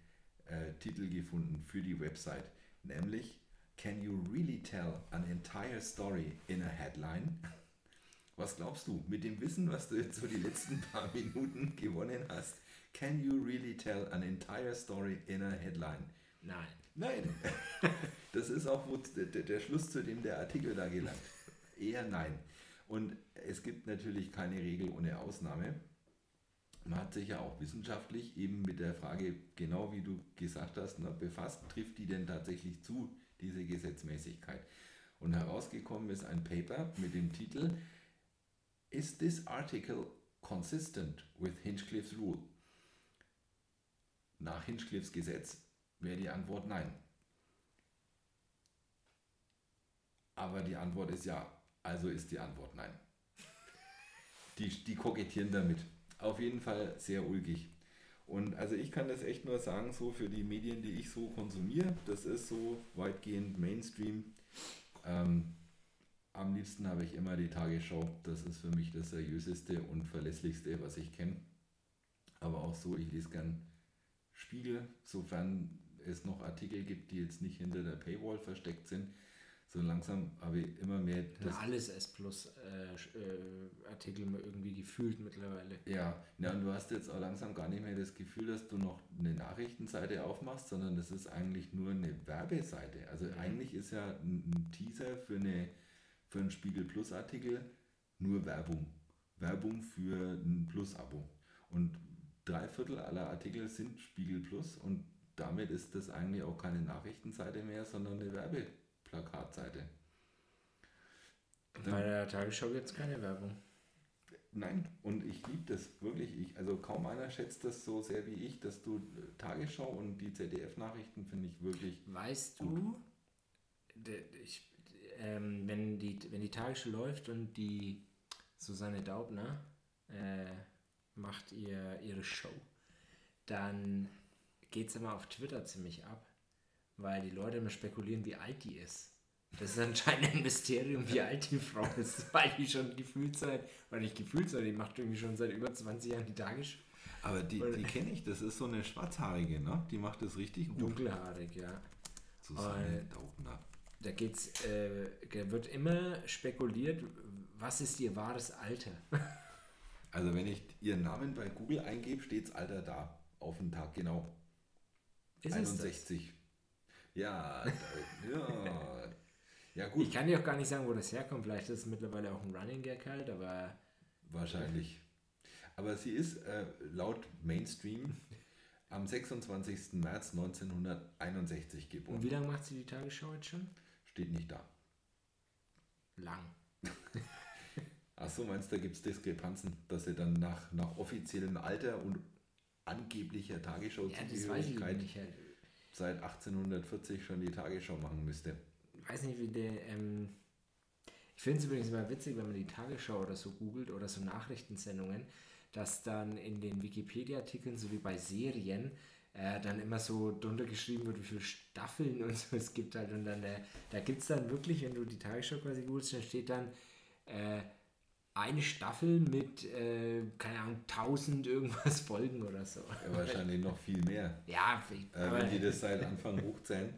äh, Titel gefunden für die Website, nämlich Can you really tell an entire story in a headline? Was glaubst du, mit dem Wissen, was du jetzt so die letzten paar Minuten gewonnen hast, can you really tell an entire story in a headline? Nein. Nein. Das ist auch der, Schluss, zu dem der Artikel da gelangt. Eher nein. Und es gibt natürlich keine Regel ohne Ausnahme. Man hat sich ja auch wissenschaftlich eben mit der Frage, genau wie du gesagt hast, na, befasst, trifft die denn tatsächlich zu, diese Gesetzmäßigkeit? Und herausgekommen ist ein Paper mit dem Titel Is this article consistent with Hinchcliffe's rule? Nach Hinchcliffes Gesetz wäre die Antwort nein. Aber die Antwort ist ja, also ist die Antwort nein. Die, die kokettieren damit. Auf jeden Fall sehr ulkig. Und also ich kann das echt nur sagen, so für die Medien, die ich so konsumiere, das ist so weitgehend Mainstream. Ähm, am liebsten habe ich immer die Tagesschau. Das ist für mich das seriöseste und verlässlichste, was ich kenne. Aber auch so, ich lese gern Spiegel, sofern es noch Artikel gibt, die jetzt nicht hinter der Paywall versteckt sind so langsam habe ich immer mehr das. alles S Plus äh, äh, irgendwie gefühlt mittlerweile. Ja, ja, und du hast jetzt auch langsam gar nicht mehr das Gefühl, dass du noch eine Nachrichtenseite aufmachst, sondern das ist eigentlich nur eine Werbeseite. Also mhm. eigentlich ist ja ein, ein Teaser für, eine, für einen Spiegel Plus Artikel nur Werbung. Werbung für ein Plus-Abo. Und drei Viertel aller Artikel sind Spiegel Plus und damit ist das eigentlich auch keine Nachrichtenseite mehr, sondern eine Werbeplakatseite. Bei der Tagesschau gibt es keine Werbung. Nein, und ich liebe das wirklich. Ich, also kaum einer schätzt das so sehr wie ich, dass du Tagesschau und die ZDF-Nachrichten finde ich wirklich. Weißt gut. du, ich, ähm, wenn, die, wenn die Tagesschau läuft und die Susanne Daubner äh, macht ihr ihre Show, dann geht es immer auf Twitter ziemlich ab, weil die Leute immer spekulieren, wie alt die ist. Das ist anscheinend ein Mysterium, wie alt die Frau ist, weil die schon gefühlt seit, weil nicht gefühlt seit, die macht irgendwie schon seit über 20 Jahren die Tagesschau. Aber die, die kenne ich, das ist so eine schwarzhaarige, ne? Die macht das richtig gut. Dunkelhaarig, ja. Susanne Daubner. Da geht's, äh, da wird immer spekuliert, was ist ihr wahres Alter? Also wenn ich ihren Namen bei Google eingebe, steht das Alter da. Auf den Tag genau. Ist 61. Ja, ja. Ja, gut. Ich kann dir auch gar nicht sagen, wo das herkommt. Vielleicht ist es mittlerweile auch ein Running Gag halt, aber. Wahrscheinlich. Aber sie ist äh, laut Mainstream am 26. März 1961 geboren. Und wie lange macht sie die Tagesschau jetzt schon? Steht nicht da. Lang. Achso, meinst du, da gibt es Diskrepanzen, dass sie dann nach, nach offiziellem Alter und angeblicher Tagesschau-Zugehörigkeit ja, halt. seit 1840 schon die Tagesschau machen müsste? weiß nicht, wie der. Ähm, ich finde es übrigens immer witzig, wenn man die Tagesschau oder so googelt oder so Nachrichtensendungen, dass dann in den Wikipedia-Artikeln, so wie bei Serien, äh, dann immer so drunter geschrieben wird, wie viele Staffeln und so es gibt halt. Und dann, äh, da gibt es dann wirklich, wenn du die Tagesschau quasi googelst, dann steht dann äh, eine Staffel mit, äh, keine Ahnung, 1000 irgendwas Folgen oder so. Ja, wahrscheinlich noch viel mehr. Ja, äh, wenn die das seit Anfang hochzählen.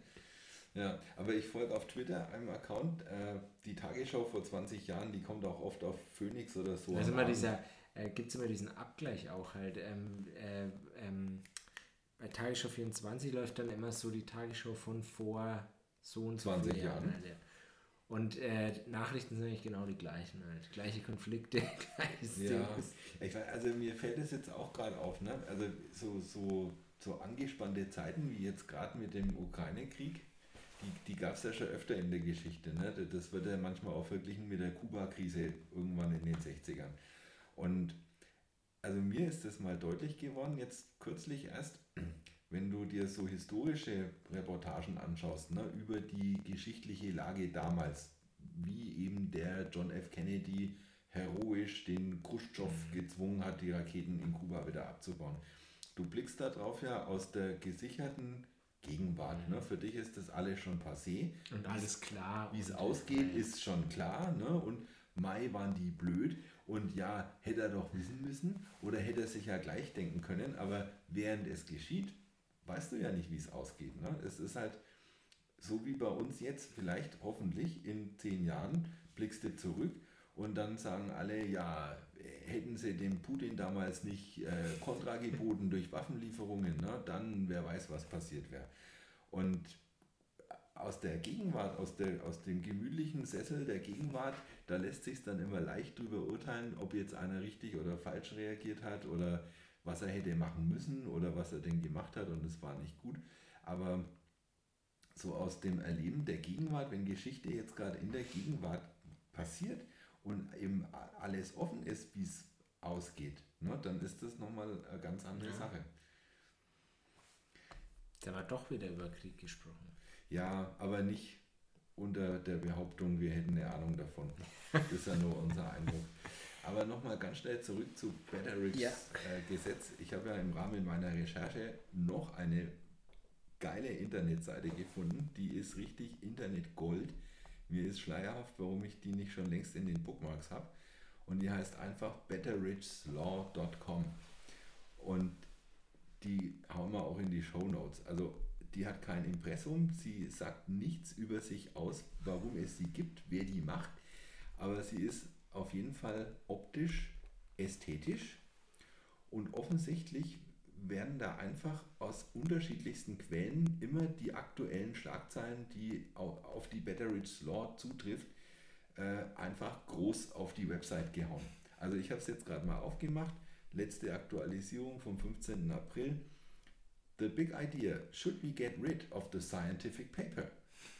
Ja, aber ich folge auf Twitter einem Account, äh, die Tagesschau vor 20 Jahren, die kommt auch oft auf Phoenix oder so. Also immer dieser, äh, gibt es immer diesen Abgleich auch halt. Ähm, äh, ähm, bei Tagesschau 24 läuft dann immer so die Tagesschau von vor so und so 20 Jahren. Halt, ja. Und äh, Nachrichten sind eigentlich genau die gleichen halt. Gleiche Konflikte, gleiches ja, ich weiß, also mir fällt es jetzt auch gerade auf, ne? Also so, so, so angespannte Zeiten wie jetzt gerade mit dem Ukraine-Krieg die, die gab es ja schon öfter in der Geschichte. Ne? Das wird ja manchmal auch verglichen mit der Kuba-Krise irgendwann in den 60ern. Und also mir ist das mal deutlich geworden, jetzt kürzlich erst, wenn du dir so historische Reportagen anschaust, ne, über die geschichtliche Lage damals, wie eben der John F. Kennedy heroisch den Khrushchev mhm. gezwungen hat, die Raketen in Kuba wieder abzubauen. Du blickst darauf ja aus der gesicherten Gegenwart. Ne? Für dich ist das alles schon passé. Und alles klar. Wie es ausgeht, ist schon klar. Ne? Und Mai waren die blöd. Und ja, hätte er doch wissen müssen oder hätte er sich ja gleich denken können. Aber während es geschieht, weißt du ja nicht, wie es ausgeht. Ne? Es ist halt so wie bei uns jetzt, vielleicht hoffentlich in zehn Jahren, blickst du zurück und dann sagen alle, ja, hätten sie dem Putin damals nicht äh, Kontra geboten durch Waffenlieferungen, ne, dann wer weiß, was passiert wäre. Und aus der Gegenwart, aus, der, aus dem gemütlichen Sessel der Gegenwart, da lässt sich dann immer leicht drüber urteilen, ob jetzt einer richtig oder falsch reagiert hat oder was er hätte machen müssen oder was er denn gemacht hat und es war nicht gut. Aber so aus dem Erleben der Gegenwart, wenn Geschichte jetzt gerade in der Gegenwart passiert, und eben alles offen ist, wie es ausgeht, ne, dann ist das nochmal eine ganz andere ja. Sache. Da war doch wieder über Krieg gesprochen. Ja, aber nicht unter der Behauptung, wir hätten eine Ahnung davon. Das ist ja nur unser Eindruck. Aber nochmal ganz schnell zurück zu Bettericks ja. äh, Gesetz. Ich habe ja im Rahmen meiner Recherche noch eine geile Internetseite gefunden, die ist richtig Internet Gold. Mir ist schleierhaft, warum ich die nicht schon längst in den Bookmarks habe. Und die heißt einfach betterrichslaw.com. Und die hauen wir auch in die Show Notes. Also die hat kein Impressum, sie sagt nichts über sich aus, warum es sie gibt, wer die macht, aber sie ist auf jeden Fall optisch, ästhetisch und offensichtlich werden da einfach aus unterschiedlichsten Quellen immer die aktuellen Schlagzeilen, die auf die Betteridge Law zutrifft, äh, einfach groß auf die Website gehauen. Also ich habe es jetzt gerade mal aufgemacht. Letzte Aktualisierung vom 15. April. The big idea, should we get rid of the scientific paper?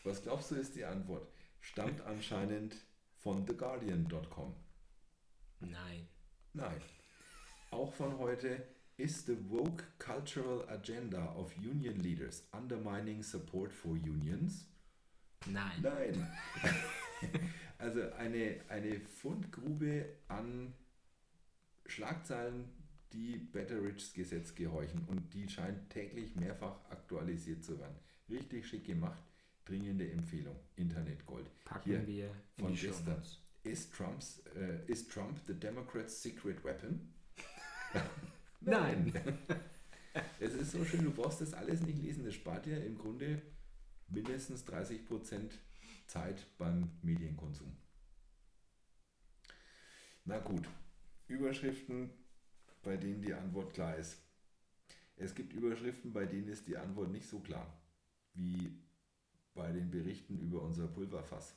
Was glaubst du ist die Antwort? Stammt anscheinend von theguardian.com. Nein. Nein. Auch von heute Is the woke cultural agenda of union leaders undermining support for unions? Nein. Nein. also eine, eine Fundgrube an Schlagzeilen, die Betteridge's Gesetz gehorchen und die scheint täglich mehrfach aktualisiert zu werden. Richtig schick gemacht. Dringende Empfehlung. Internetgold. Packen Hier wir von gestern. Is, Trumps, uh, is Trump the Democrats' secret weapon? Nein. es ist so schön, du brauchst das alles nicht lesen. Das spart dir im Grunde mindestens 30% Zeit beim Medienkonsum. Na gut, Überschriften, bei denen die Antwort klar ist. Es gibt Überschriften, bei denen ist die Antwort nicht so klar, wie bei den Berichten über unser Pulverfass.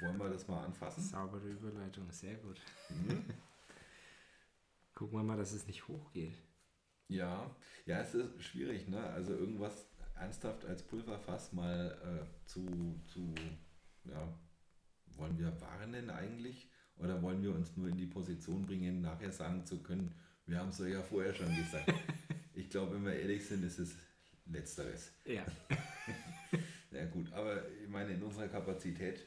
Wollen wir das mal anfassen? Saubere Überleitung, sehr gut. Mhm. Gucken wir mal, dass es nicht hochgeht. Ja, ja, es ist schwierig, ne? Also irgendwas ernsthaft als Pulverfass mal äh, zu, zu, ja, wollen wir warnen eigentlich? Oder wollen wir uns nur in die Position bringen, nachher sagen zu können, wir haben es ja vorher schon gesagt. ich glaube, wenn wir ehrlich sind, ist es letzteres. Ja. ja gut, aber ich meine, in unserer Kapazität,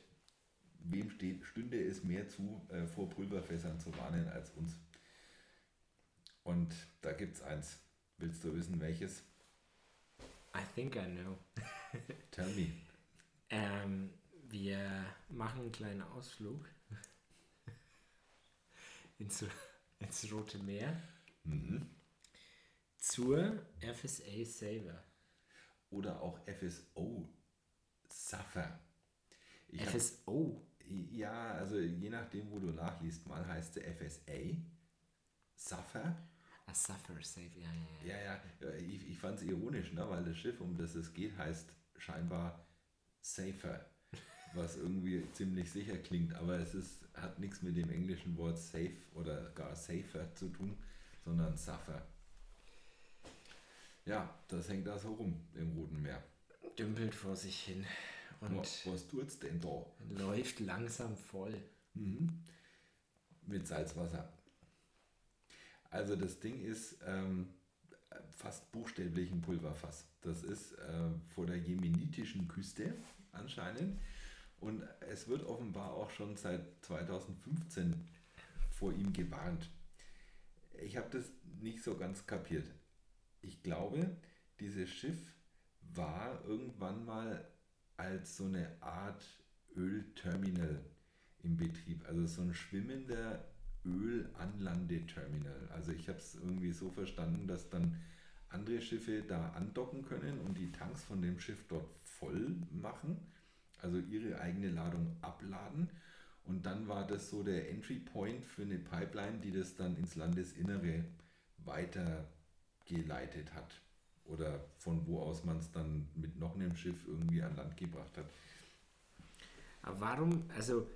wem steht, stünde es mehr zu, äh, vor Pulverfässern zu warnen als uns? Und da gibt es eins. Willst du wissen, welches? I think I know. Tell me. Ähm, wir machen einen kleinen Ausflug ins, ins Rote Meer mhm. zur FSA Saver. Oder auch FSO Suffer. Ich FSO? Hab, ja, also je nachdem, wo du nachliest, mal heißt sie FSA Suffer A Suffer Safe, ja, ja, ja. Ja, ja. Ich, ich fand es ironisch, ne? weil das Schiff, um das es geht, heißt scheinbar Safer, was irgendwie ziemlich sicher klingt, aber es ist, hat nichts mit dem englischen Wort safe oder gar safer zu tun, sondern Suffer. Ja, das hängt da so rum im Roten Meer. Dümpelt vor sich hin. Und was, was tut's denn da? Läuft langsam voll. Mhm. Mit Salzwasser. Also das Ding ist ähm, fast buchstäblich ein Pulverfass. Das ist äh, vor der jemenitischen Küste anscheinend. Und es wird offenbar auch schon seit 2015 vor ihm gewarnt. Ich habe das nicht so ganz kapiert. Ich glaube, dieses Schiff war irgendwann mal als so eine Art Ölterminal im Betrieb. Also so ein schwimmender Ölanlandeterminal. Also ich habe es irgendwie so verstanden, dass dann andere Schiffe da andocken können und die Tanks von dem Schiff dort voll machen, also ihre eigene Ladung abladen. Und dann war das so der Entry Point für eine Pipeline, die das dann ins Landesinnere weitergeleitet hat. Oder von wo aus man es dann mit noch einem Schiff irgendwie an Land gebracht hat. Aber warum, also,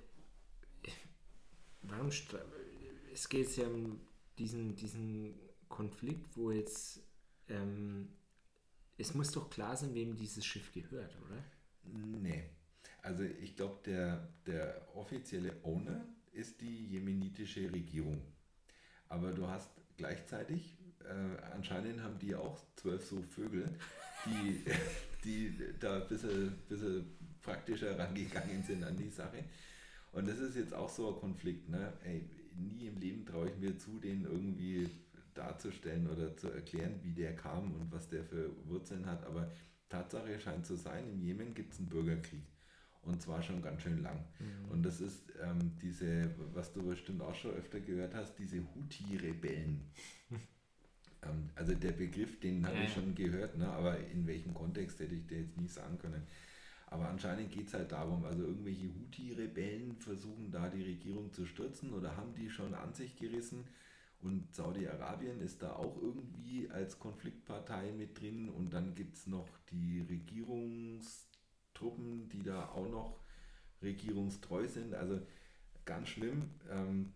warum es geht ja um diesen, diesen Konflikt, wo jetzt ähm, es muss doch klar sein, wem dieses Schiff gehört, oder? Nee. Also ich glaube, der, der offizielle Owner ist die jemenitische Regierung. Aber du hast gleichzeitig, äh, anscheinend haben die auch zwölf so Vögel, die, die da ein bisschen, bisschen praktischer rangegangen sind an die Sache. Und das ist jetzt auch so ein Konflikt. Ne? Ey, nie im Leben traue ich mir zu, den irgendwie darzustellen oder zu erklären, wie der kam und was der für Wurzeln hat. Aber Tatsache scheint zu sein, im Jemen gibt es einen Bürgerkrieg. Und zwar schon ganz schön lang. Mhm. Und das ist ähm, diese, was du bestimmt auch schon öfter gehört hast, diese Houthi-Rebellen. Ähm, also der Begriff, den habe ja. ich schon gehört, ne? aber in welchem Kontext hätte ich dir jetzt nicht sagen können. Aber anscheinend geht es halt darum, also irgendwelche Houthi-Rebellen versuchen da die Regierung zu stürzen oder haben die schon an sich gerissen. Und Saudi-Arabien ist da auch irgendwie als Konfliktpartei mit drin. Und dann gibt es noch die Regierungstruppen, die da auch noch regierungstreu sind. Also ganz schlimm. Ähm,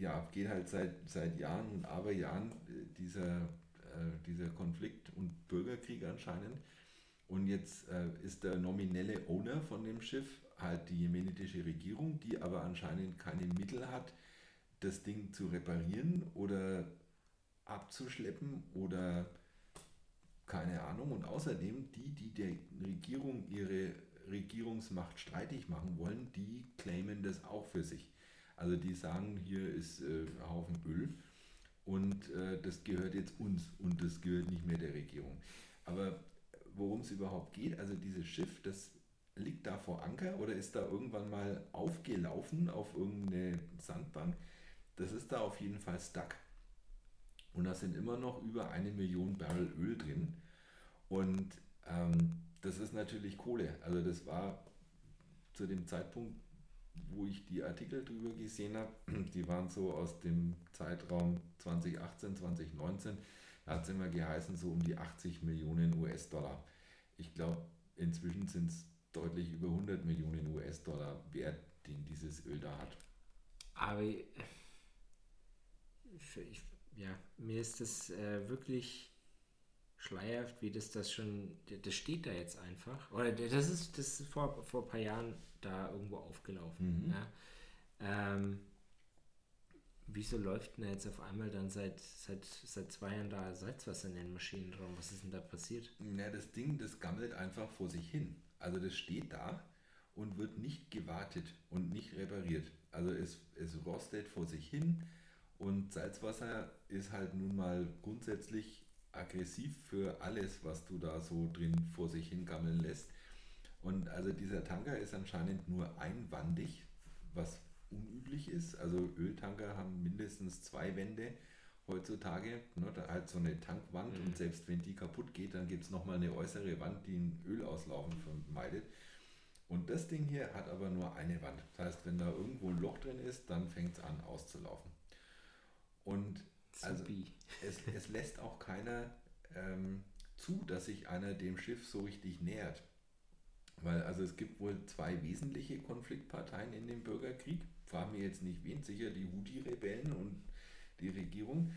ja, geht halt seit, seit Jahren und Aberjahren äh, dieser, äh, dieser Konflikt und Bürgerkrieg anscheinend. Und jetzt äh, ist der nominelle Owner von dem Schiff halt die jemenitische Regierung, die aber anscheinend keine Mittel hat, das Ding zu reparieren oder abzuschleppen oder keine Ahnung. Und außerdem die, die der Regierung ihre Regierungsmacht streitig machen wollen, die claimen das auch für sich. Also die sagen, hier ist äh, Haufen Öl und äh, das gehört jetzt uns und das gehört nicht mehr der Regierung. Aber worum es überhaupt geht, also dieses Schiff, das liegt da vor Anker oder ist da irgendwann mal aufgelaufen auf irgendeine Sandbank. Das ist da auf jeden Fall stuck. Und da sind immer noch über eine Million Barrel Öl drin. Und ähm, das ist natürlich Kohle. Also das war zu dem Zeitpunkt, wo ich die Artikel drüber gesehen habe, die waren so aus dem Zeitraum 2018, 2019, da hat es immer geheißen, so um die 80 Millionen US-Dollar. Ich glaube, inzwischen sind es deutlich über 100 Millionen US-Dollar wert, den dieses Öl da hat. Aber ich, ja, mir ist das äh, wirklich schleierhaft, wie das das schon, das steht da jetzt einfach. Oder das ist, das ist vor, vor ein paar Jahren da irgendwo aufgelaufen. Mhm. Ja. Ähm, wieso läuft denn jetzt auf einmal dann seit, seit, seit zwei Jahren da Salzwasser in den Maschinenraum? Was ist denn da passiert? Na, das Ding, das gammelt einfach vor sich hin. Also das steht da und wird nicht gewartet und nicht repariert. Also es, es rostet vor sich hin und Salzwasser ist halt nun mal grundsätzlich aggressiv für alles, was du da so drin vor sich hin gammeln lässt. Und also dieser Tanker ist anscheinend nur einwandig, was unüblich ist. Also Öltanker haben mindestens zwei Wände heutzutage. Ne, da halt so eine Tankwand mhm. und selbst wenn die kaputt geht, dann gibt es nochmal eine äußere Wand, die ein Ölauslaufen vermeidet. Und das Ding hier hat aber nur eine Wand. Das heißt, wenn da irgendwo ein Loch drin ist, dann fängt es an auszulaufen. Und also es, es lässt auch keiner ähm, zu, dass sich einer dem Schiff so richtig nähert. Weil also es gibt wohl zwei wesentliche Konfliktparteien in dem Bürgerkrieg. Fragen wir jetzt nicht wen, sicher die Houthi-Rebellen und die Regierung.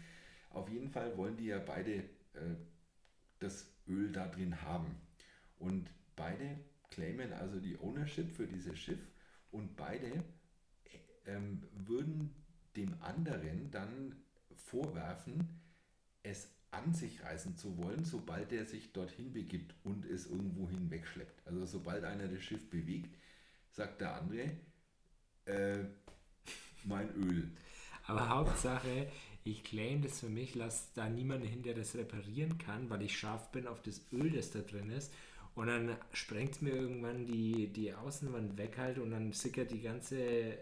Auf jeden Fall wollen die ja beide äh, das Öl da drin haben. Und beide claimen also die Ownership für dieses Schiff und beide äh, ähm, würden dem anderen dann vorwerfen, es an sich reißen zu wollen, sobald er sich dorthin begibt und es irgendwo hin wegschleppt. Also sobald einer das Schiff bewegt, sagt der andere, äh, mein Öl. Aber Hauptsache, ich claim das für mich, lass da niemanden hin, der das reparieren kann, weil ich scharf bin auf das Öl, das da drin ist. Und dann sprengt mir irgendwann die, die Außenwand weg halt und dann sickert die ganze äh,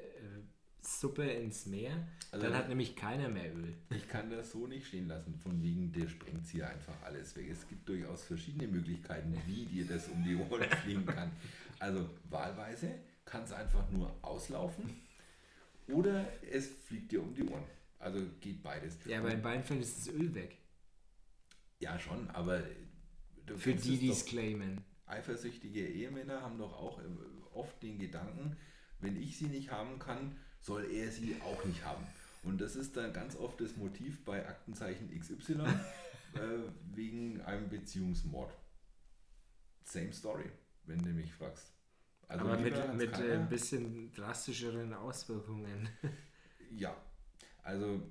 Suppe ins Meer, also dann hat nämlich keiner mehr Öl. Ich kann das so nicht stehen lassen, von wegen, der sprengt hier einfach alles weg. Es gibt durchaus verschiedene Möglichkeiten, wie dir das um die Ohren fliegen kann. Also wahlweise kann es einfach nur auslaufen oder es fliegt dir um die Ohren. Also geht beides. Ja, aber in beiden Fällen ist das Öl weg. Ja, schon, aber für die, die es claimen. Eifersüchtige Ehemänner haben doch auch oft den Gedanken, wenn ich sie nicht haben kann, soll er sie auch nicht haben. Und das ist dann ganz oft das Motiv bei Aktenzeichen XY äh, wegen einem Beziehungsmord. Same story, wenn du mich fragst. Also Aber mit, mit äh, ein bisschen drastischeren Auswirkungen. ja, also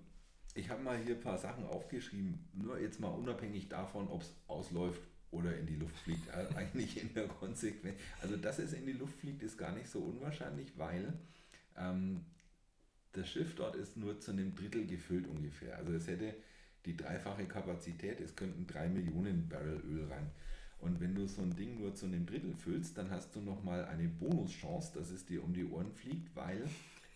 ich habe mal hier ein paar Sachen aufgeschrieben, nur jetzt mal unabhängig davon, ob es ausläuft oder in die Luft fliegt. Also eigentlich in der Konsequenz. Also, dass es in die Luft fliegt, ist gar nicht so unwahrscheinlich, weil ähm, das Schiff dort ist nur zu einem Drittel gefüllt ungefähr. Also es hätte die dreifache Kapazität, es könnten drei Millionen Barrel Öl rein. Und wenn du so ein Ding nur zu einem Drittel füllst, dann hast du nochmal eine Bonuschance, dass es dir um die Ohren fliegt, weil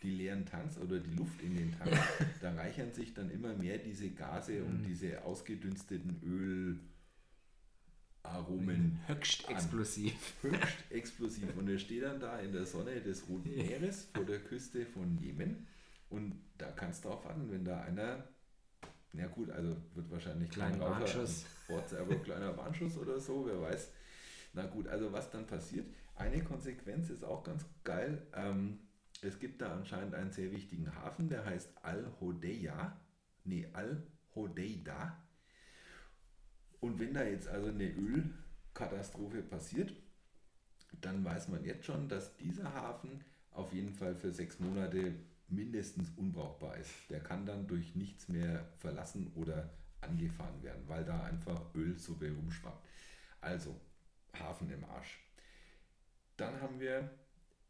die leeren Tanks oder die Luft in den Tanks, da reichern sich dann immer mehr diese Gase und Mhm. diese ausgedünsteten Ölaromen Höchst an. explosiv. höchst explosiv. Und er steht dann da in der Sonne des Roten Meeres vor der Küste von Jemen. Und da kannst du drauf warten, wenn da einer, na gut, also wird wahrscheinlich Kleiner Warnschuss. aber kleiner Warnschuss oder so, wer weiß. Na gut, also was dann passiert. Eine Konsequenz ist auch ganz geil. Ähm, es gibt da anscheinend einen sehr wichtigen Hafen, der heißt Al-Hodeya. Nee, Al-Hodeida. Und wenn da jetzt also eine Ölkatastrophe passiert, dann weiß man jetzt schon, dass dieser Hafen auf jeden Fall für sechs Monate mindestens unbrauchbar ist. Der kann dann durch nichts mehr verlassen oder angefahren werden, weil da einfach Ölsuppe rumschwappt. Also Hafen im Arsch. Dann haben wir,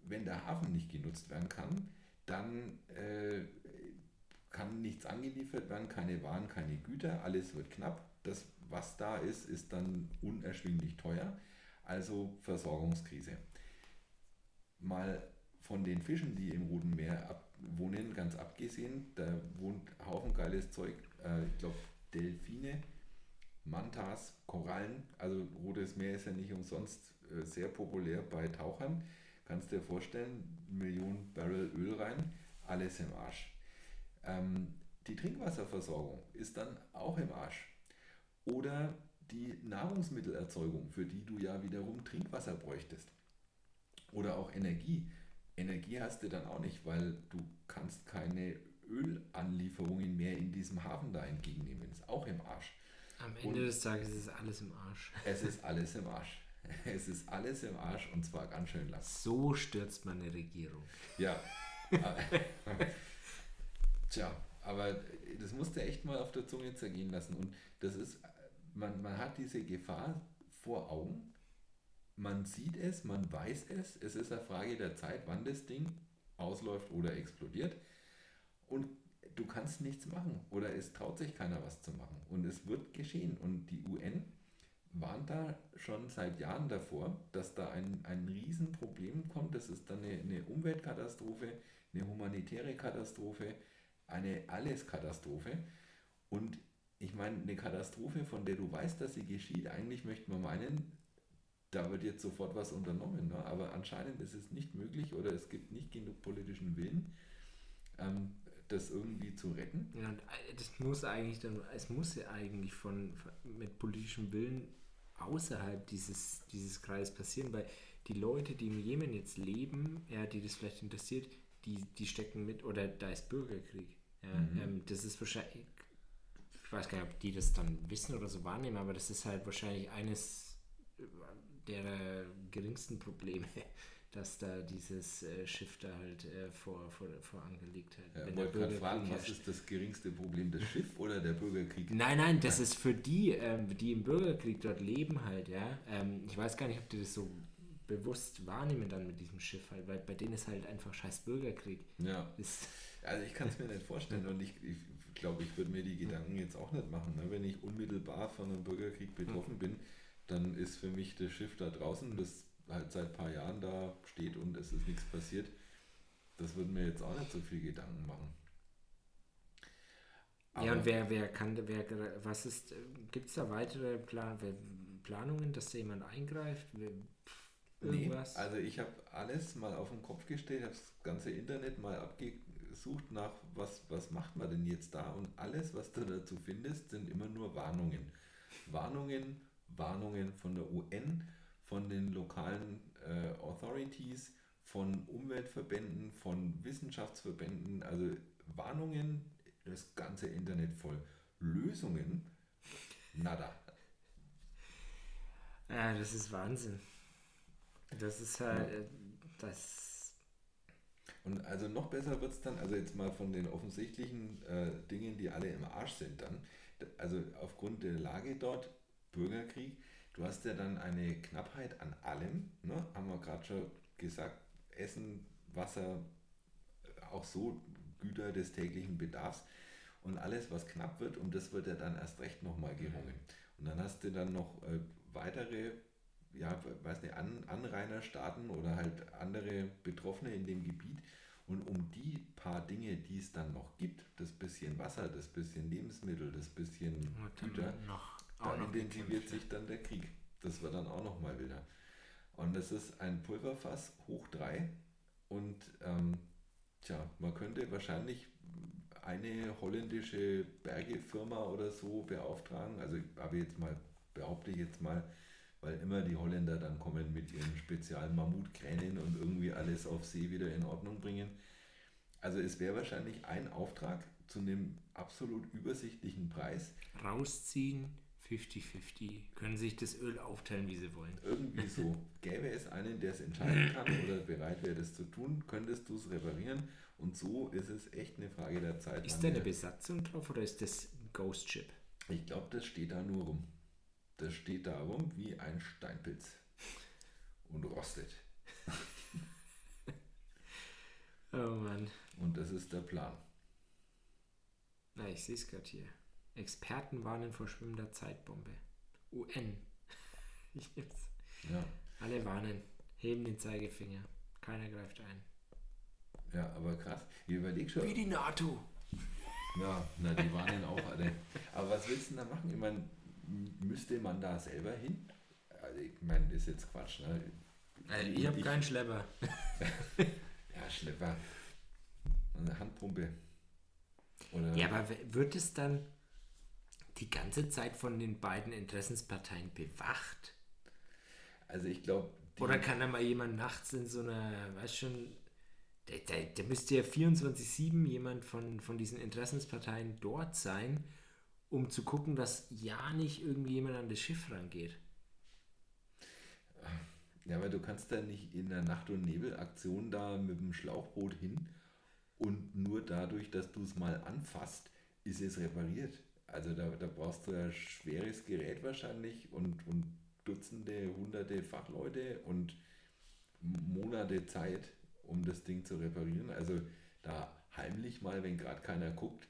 wenn der Hafen nicht genutzt werden kann, dann äh, kann nichts angeliefert werden, keine Waren, keine Güter, alles wird knapp. Das, was da ist, ist dann unerschwinglich teuer. Also Versorgungskrise. Mal von den Fischen, die im Roten Meer ab, ganz abgesehen, da wohnt Haufen geiles Zeug. Äh, ich glaube, Delfine, Mantas, Korallen. Also Rotes Meer ist ja nicht umsonst äh, sehr populär bei Tauchern. Kannst dir vorstellen, Millionen Barrel Öl rein, alles im Arsch. Ähm, die Trinkwasserversorgung ist dann auch im Arsch. Oder die Nahrungsmittelerzeugung, für die du ja wiederum Trinkwasser bräuchtest. Oder auch Energie. Energie hast du dann auch nicht, weil du kannst keine Ölanlieferungen mehr in diesem Hafen da entgegennehmen. Ist auch im Arsch. Am Ende Und- des Tages ist alles im Arsch. Es ist alles im Arsch. Es ist alles im Arsch und zwar ganz schön lang. So stürzt man eine Regierung. Ja. Tja, aber das musst du echt mal auf der Zunge zergehen lassen. Und das ist, man, man hat diese Gefahr vor Augen. Man sieht es, man weiß es. Es ist eine Frage der Zeit, wann das Ding ausläuft oder explodiert. Und du kannst nichts machen oder es traut sich keiner was zu machen. Und es wird geschehen. Und die UN warnt da schon seit Jahren davor, dass da ein, ein Riesenproblem kommt. Das ist dann eine, eine Umweltkatastrophe, eine humanitäre Katastrophe, eine Alleskatastrophe. Und ich meine, eine Katastrophe, von der du weißt, dass sie geschieht, eigentlich möchte man meinen, da wird jetzt sofort was unternommen. Ne? Aber anscheinend ist es nicht möglich oder es gibt nicht genug politischen Willen, ähm, das irgendwie zu retten. Ja, äh, das muss eigentlich dann, es muss ja eigentlich von, von mit politischem Willen außerhalb dieses, dieses Kreises passieren, weil die Leute, die im Jemen jetzt leben, ja, die das vielleicht interessiert, die, die stecken mit, oder da ist Bürgerkrieg. Ja, Mhm. ähm, das ist wahrscheinlich, ich weiß gar nicht, ob die das dann wissen oder so wahrnehmen, aber das ist halt wahrscheinlich eines der geringsten Probleme, dass da dieses äh, Schiff da halt äh, vor, vor, vor angelegt hat. Ja, wenn ich der wollte gerade Bürgerkrieg fragen, was ist das geringste Problem, das Schiff oder der Bürgerkrieg? Nein, nein, das ist für die, ähm, die im Bürgerkrieg dort leben halt, ja. Ähm, ich weiß gar nicht, ob die das so bewusst wahrnehmen dann mit diesem Schiff halt, weil bei denen ist halt einfach scheiß Bürgerkrieg. Ja, Ist, also ich kann es mir nicht vorstellen und ich, ich glaube, ich würde mir die Gedanken jetzt auch nicht machen. Ne? Wenn ich unmittelbar von einem Bürgerkrieg betroffen bin, dann ist für mich das Schiff da draußen, das halt seit ein paar Jahren da steht und es ist nichts passiert, das würde mir jetzt auch nicht so viel Gedanken machen. ja, und wer, wer kann, wer, was ist, gibt es da weitere Plan, Planungen, dass da jemand eingreift? Pff, Nee, Irgendwas? also ich habe alles mal auf den Kopf gestellt, habe das ganze Internet mal abgesucht nach, was, was macht man denn jetzt da und alles, was du dazu findest, sind immer nur Warnungen. Warnungen, Warnungen von der UN, von den lokalen äh, Authorities, von Umweltverbänden, von Wissenschaftsverbänden, also Warnungen, das ganze Internet voll. Lösungen, nada. Ja, das ist Wahnsinn. Das ist halt, äh, das, Und also noch besser wird es dann, also jetzt mal von den offensichtlichen äh, Dingen, die alle im Arsch sind dann, also aufgrund der Lage dort, Bürgerkrieg, du hast ja dann eine Knappheit an allem, ne? haben wir gerade schon gesagt, Essen, Wasser, auch so Güter des täglichen Bedarfs und alles, was knapp wird, um das wird ja dann erst recht nochmal gerungen. Und dann hast du dann noch äh, weitere, ja, weiß nicht, An Anrainerstaaten oder halt andere Betroffene in dem Gebiet Und um die paar Dinge, die es dann noch gibt, das bisschen Wasser, das bisschen Lebensmittel, das bisschen Güter, noch, da noch intensiviert sich dann der Krieg. Das war dann auch noch mal wilder. Und es ist ein Pulverfass hoch drei. Und ähm, tja, man könnte wahrscheinlich eine holländische Bergefirma oder so beauftragen. Also habe jetzt mal, behaupte ich jetzt mal, weil immer die Holländer dann kommen mit ihren speziellen Mammutkränen und irgendwie alles auf See wieder in Ordnung bringen. Also es wäre wahrscheinlich ein Auftrag zu einem absolut übersichtlichen Preis. Rausziehen, 50-50. Können sich das Öl aufteilen, wie sie wollen. Irgendwie so. Gäbe es einen, der es entscheiden kann oder bereit wäre, das zu tun, könntest du es reparieren. Und so ist es echt eine Frage der Zeit. Ist da eine Besatzung drauf oder ist das ein Ghost Ship? Ich glaube, das steht da nur rum. Das steht da rum wie ein Steinpilz. Und rostet. Oh Mann. Und das ist der Plan. Na, ich sehe es gerade hier. Experten warnen vor schwimmender Zeitbombe. UN. Ich. Ja, Alle warnen. Heben den Zeigefinger. Keiner greift ein. ja aber krass. Ich überlege schon. Wie die NATO. Ja, na, die warnen auch alle. Aber was willst du denn da machen? Ich meine, müsste man da selber hin? Also ich meine, das ist jetzt Quatsch. Ne? Also ich habe keinen Schlepper. Ja, Schlepper. Eine Handpumpe. Oder Ja, aber wird es dann die ganze Zeit von den beiden Interessensparteien bewacht? also ich glaube, Oder kann da mal jemand nachts in so einer, weißt schon, der, der, der müsste ja 24-7 jemand von, von diesen Interessensparteien dort sein, um zu gucken, dass ja nicht irgendwie jemand an das Schiff rangeht. ja, aber du kannst da nicht in der Nacht- und Nebelaktion da mit dem Schlauchboot hin und nur dadurch, dass du es mal anfasst, ist es repariert. Also da, da brauchst du ein schweres Gerät wahrscheinlich und, und Dutzende, hunderte Fachleute und Monate Zeit, um das Ding zu reparieren. Also da heimlich mal, wenn gerade keiner guckt,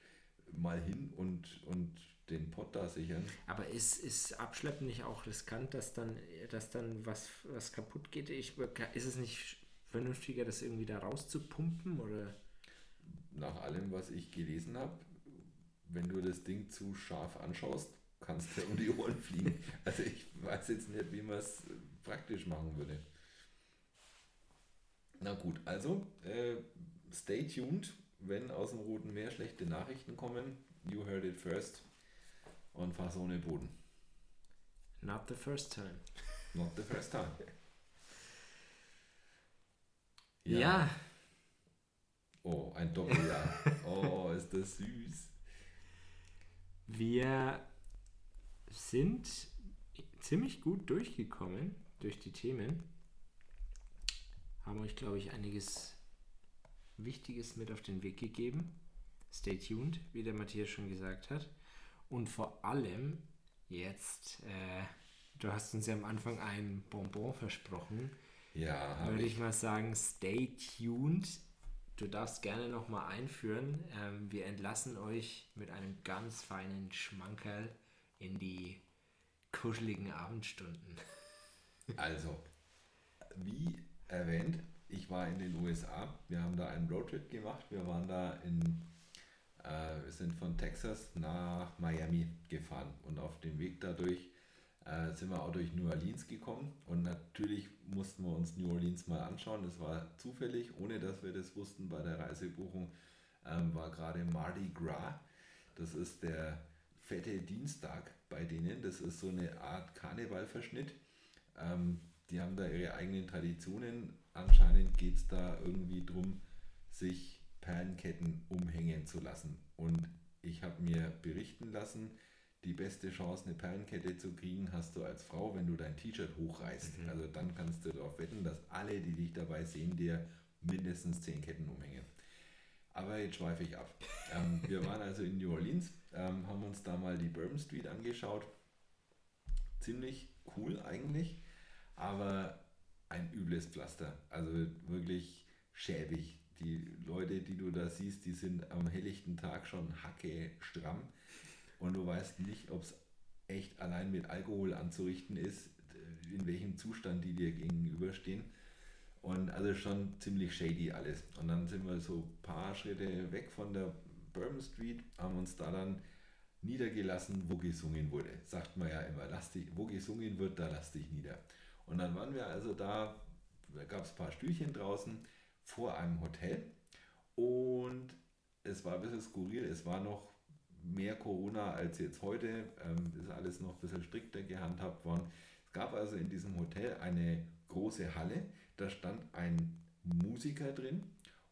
mal hin und, und den Pott da sichern. Aber ist, ist Abschleppen nicht auch riskant, dass dann, dass dann was, was kaputt geht? Ich, ist es nicht vernünftiger, das irgendwie da rauszupumpen? Oder? Nach allem, was ich gelesen habe, wenn du das Ding zu scharf anschaust, kannst du um die Ohren fliegen. Also ich weiß jetzt nicht, wie man es praktisch machen würde. Na gut, also äh, stay tuned, wenn aus dem Roten Meer schlechte Nachrichten kommen. You heard it first. Und fass ohne Boden. Not the first time. Not the first time. Ja, Oh, ein Doppeljahr. Oh, ist das süß. Wir sind ziemlich gut durchgekommen durch die Themen. Haben euch, glaube ich, einiges Wichtiges mit auf den Weg gegeben. Stay tuned, wie der Matthias schon gesagt hat. Und vor allem jetzt, äh, du hast uns ja am Anfang ein Bonbon versprochen. Ja, würde ich. ich mal sagen, stay tuned. Du darfst gerne nochmal einführen. Ähm, wir entlassen euch mit einem ganz feinen Schmankerl in die kuscheligen Abendstunden. Also, wie erwähnt, ich war in den USA. Wir haben da einen Roadtrip gemacht. Wir waren da in, äh, wir sind von Texas nach Miami gefahren und auf dem Weg dadurch äh, sind wir auch durch New Orleans gekommen und natürlich mussten wir uns New Orleans mal anschauen. Das war zufällig, ohne dass wir das wussten bei der Reisebuchung, ähm, war gerade Mardi Gras. Das ist der fette Dienstag bei denen. Das ist so eine Art Karnevalverschnitt. Ähm, die haben da ihre eigenen Traditionen. Anscheinend geht es da irgendwie drum, sich Perlenketten umhängen zu lassen. Und ich habe mir berichten lassen, die beste Chance, eine Perlenkette zu kriegen, hast du als Frau, wenn du dein T-Shirt hochreißt. Mhm. Also dann kannst du darauf wetten, dass alle, die dich dabei sehen, dir mindestens zehn Ketten umhängen. Aber jetzt schweife ich ab. Ähm, wir waren also in New Orleans, ähm, haben uns da mal die Bourbon Street angeschaut. Ziemlich cool eigentlich, aber ein übles Pflaster. Also wirklich schäbig. Die Leute, die du da siehst, die sind am helllichten Tag schon hacke stramm und du weißt nicht, ob es echt allein mit Alkohol anzurichten ist, in welchem Zustand die dir gegenüberstehen. Und also schon ziemlich shady alles. Und dann sind wir so ein paar Schritte weg von der Bourbon Street, haben uns da dann niedergelassen, wo gesungen wurde. Sagt man ja immer, lass dich, wo gesungen wird, da lass dich nieder. Und dann waren wir also da, da gab es ein paar Stühlchen draußen vor einem Hotel und es war ein bisschen skurril, es war noch mehr Corona als jetzt heute, ähm, ist alles noch ein bisschen strikter gehandhabt worden. Es gab also in diesem Hotel eine große Halle, da stand ein Musiker drin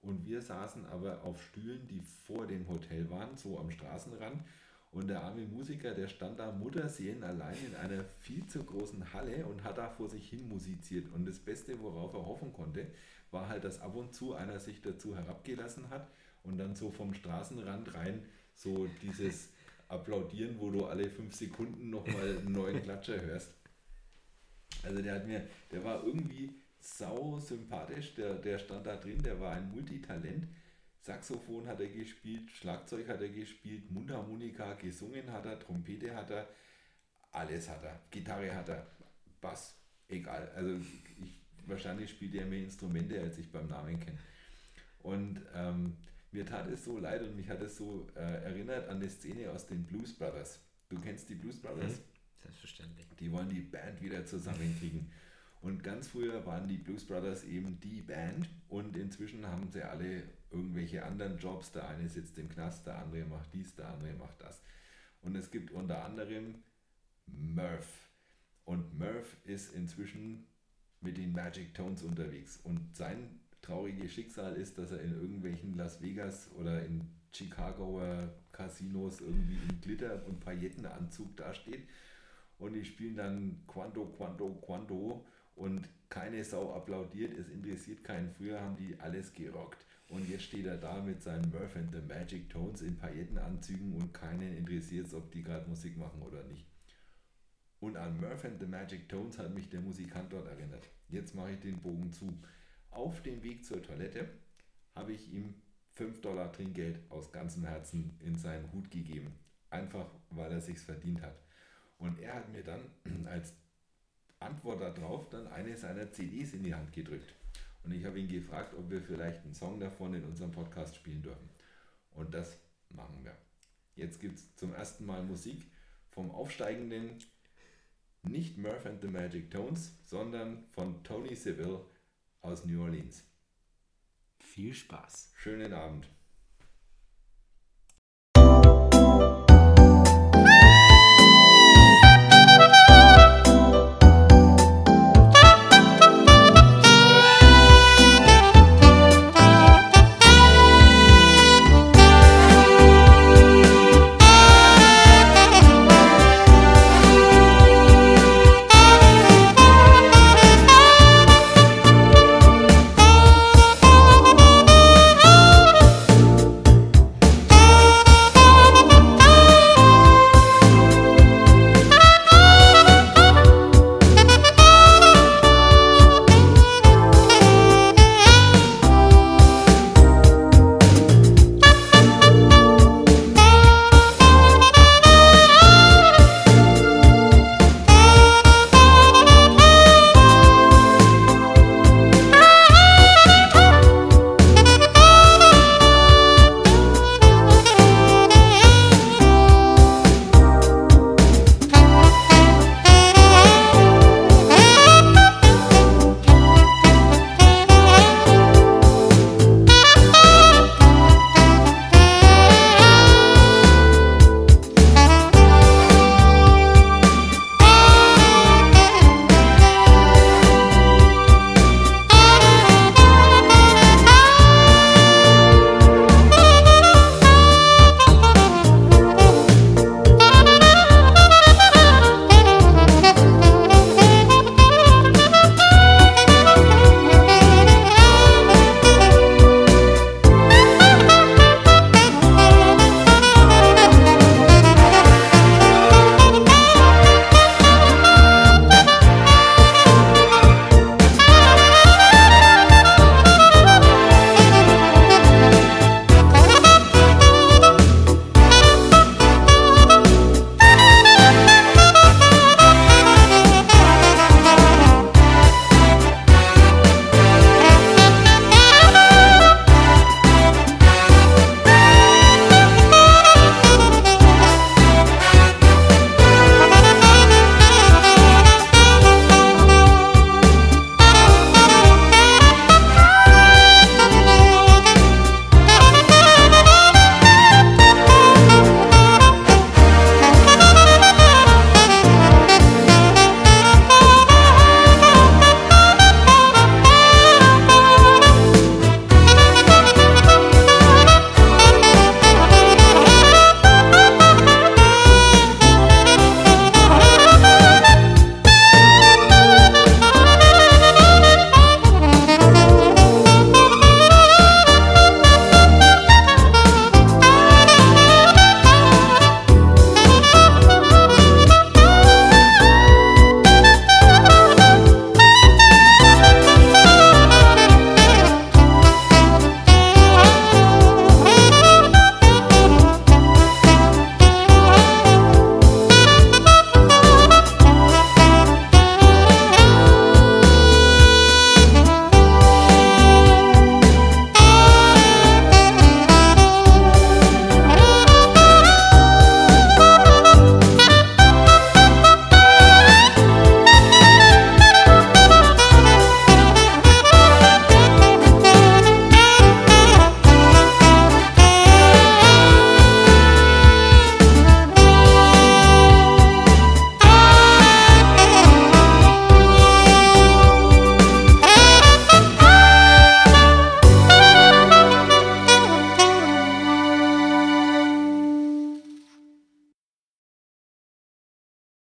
und wir saßen aber auf Stühlen, die vor dem Hotel waren, so am Straßenrand. Und der arme Musiker, der stand da Mutterseelen allein in einer viel zu großen Halle und hat da vor sich hin musiziert. Und das Beste, worauf er hoffen konnte, war halt, dass ab und zu einer sich dazu herabgelassen hat und dann so vom Straßenrand rein so dieses Applaudieren, wo du alle fünf Sekunden nochmal einen neuen Klatscher hörst. Also der hat mir, der war irgendwie sau sympathisch, der, der stand da drin, der war ein Multitalent. Saxophon hat er gespielt, Schlagzeug hat er gespielt, Mundharmonika, gesungen hat er, Trompete hat er, alles hat er, Gitarre hat er, Bass, egal. Also ich, wahrscheinlich spielt er mehr Instrumente, als ich beim Namen kenne. Und ähm, mir tat es so leid und mich hat es so äh, erinnert an die Szene aus den Blues Brothers. Du kennst die Blues Brothers? Mhm. Selbstverständlich. Die wollen die Band wieder zusammenkriegen. Und ganz früher waren die Blues Brothers eben die Band und inzwischen haben sie alle irgendwelche anderen Jobs. Der eine sitzt im Knast, der andere macht dies, der andere macht das. Und es gibt unter anderem Murph. Und Murph ist inzwischen mit den Magic Tones unterwegs. Und sein trauriges Schicksal ist, dass er in irgendwelchen Las Vegas oder in Chicagoer Casinos irgendwie im Glitter- und Paillettenanzug dasteht. Und die spielen dann Quanto, Quanto, Quanto und keine Sau applaudiert, es interessiert keinen. Früher haben die alles gerockt. Und jetzt steht er da mit seinen Murph and the Magic Tones in Paillettenanzügen und keinen interessiert es, ob die gerade Musik machen oder nicht. Und an Murph and the Magic Tones hat mich der Musikant dort erinnert. Jetzt mache ich den Bogen zu. Auf dem Weg zur Toilette habe ich ihm 5 Dollar Trinkgeld aus ganzem Herzen in seinen Hut gegeben. Einfach weil er sich's verdient hat. Und er hat mir dann als Antwort darauf dann eine seiner CDs in die Hand gedrückt. Und ich habe ihn gefragt, ob wir vielleicht einen Song davon in unserem Podcast spielen dürfen. Und das machen wir. Jetzt gibt es zum ersten Mal Musik vom aufsteigenden, nicht Murph and the Magic Tones, sondern von Tony Seville aus New Orleans. Viel Spaß. Schönen Abend.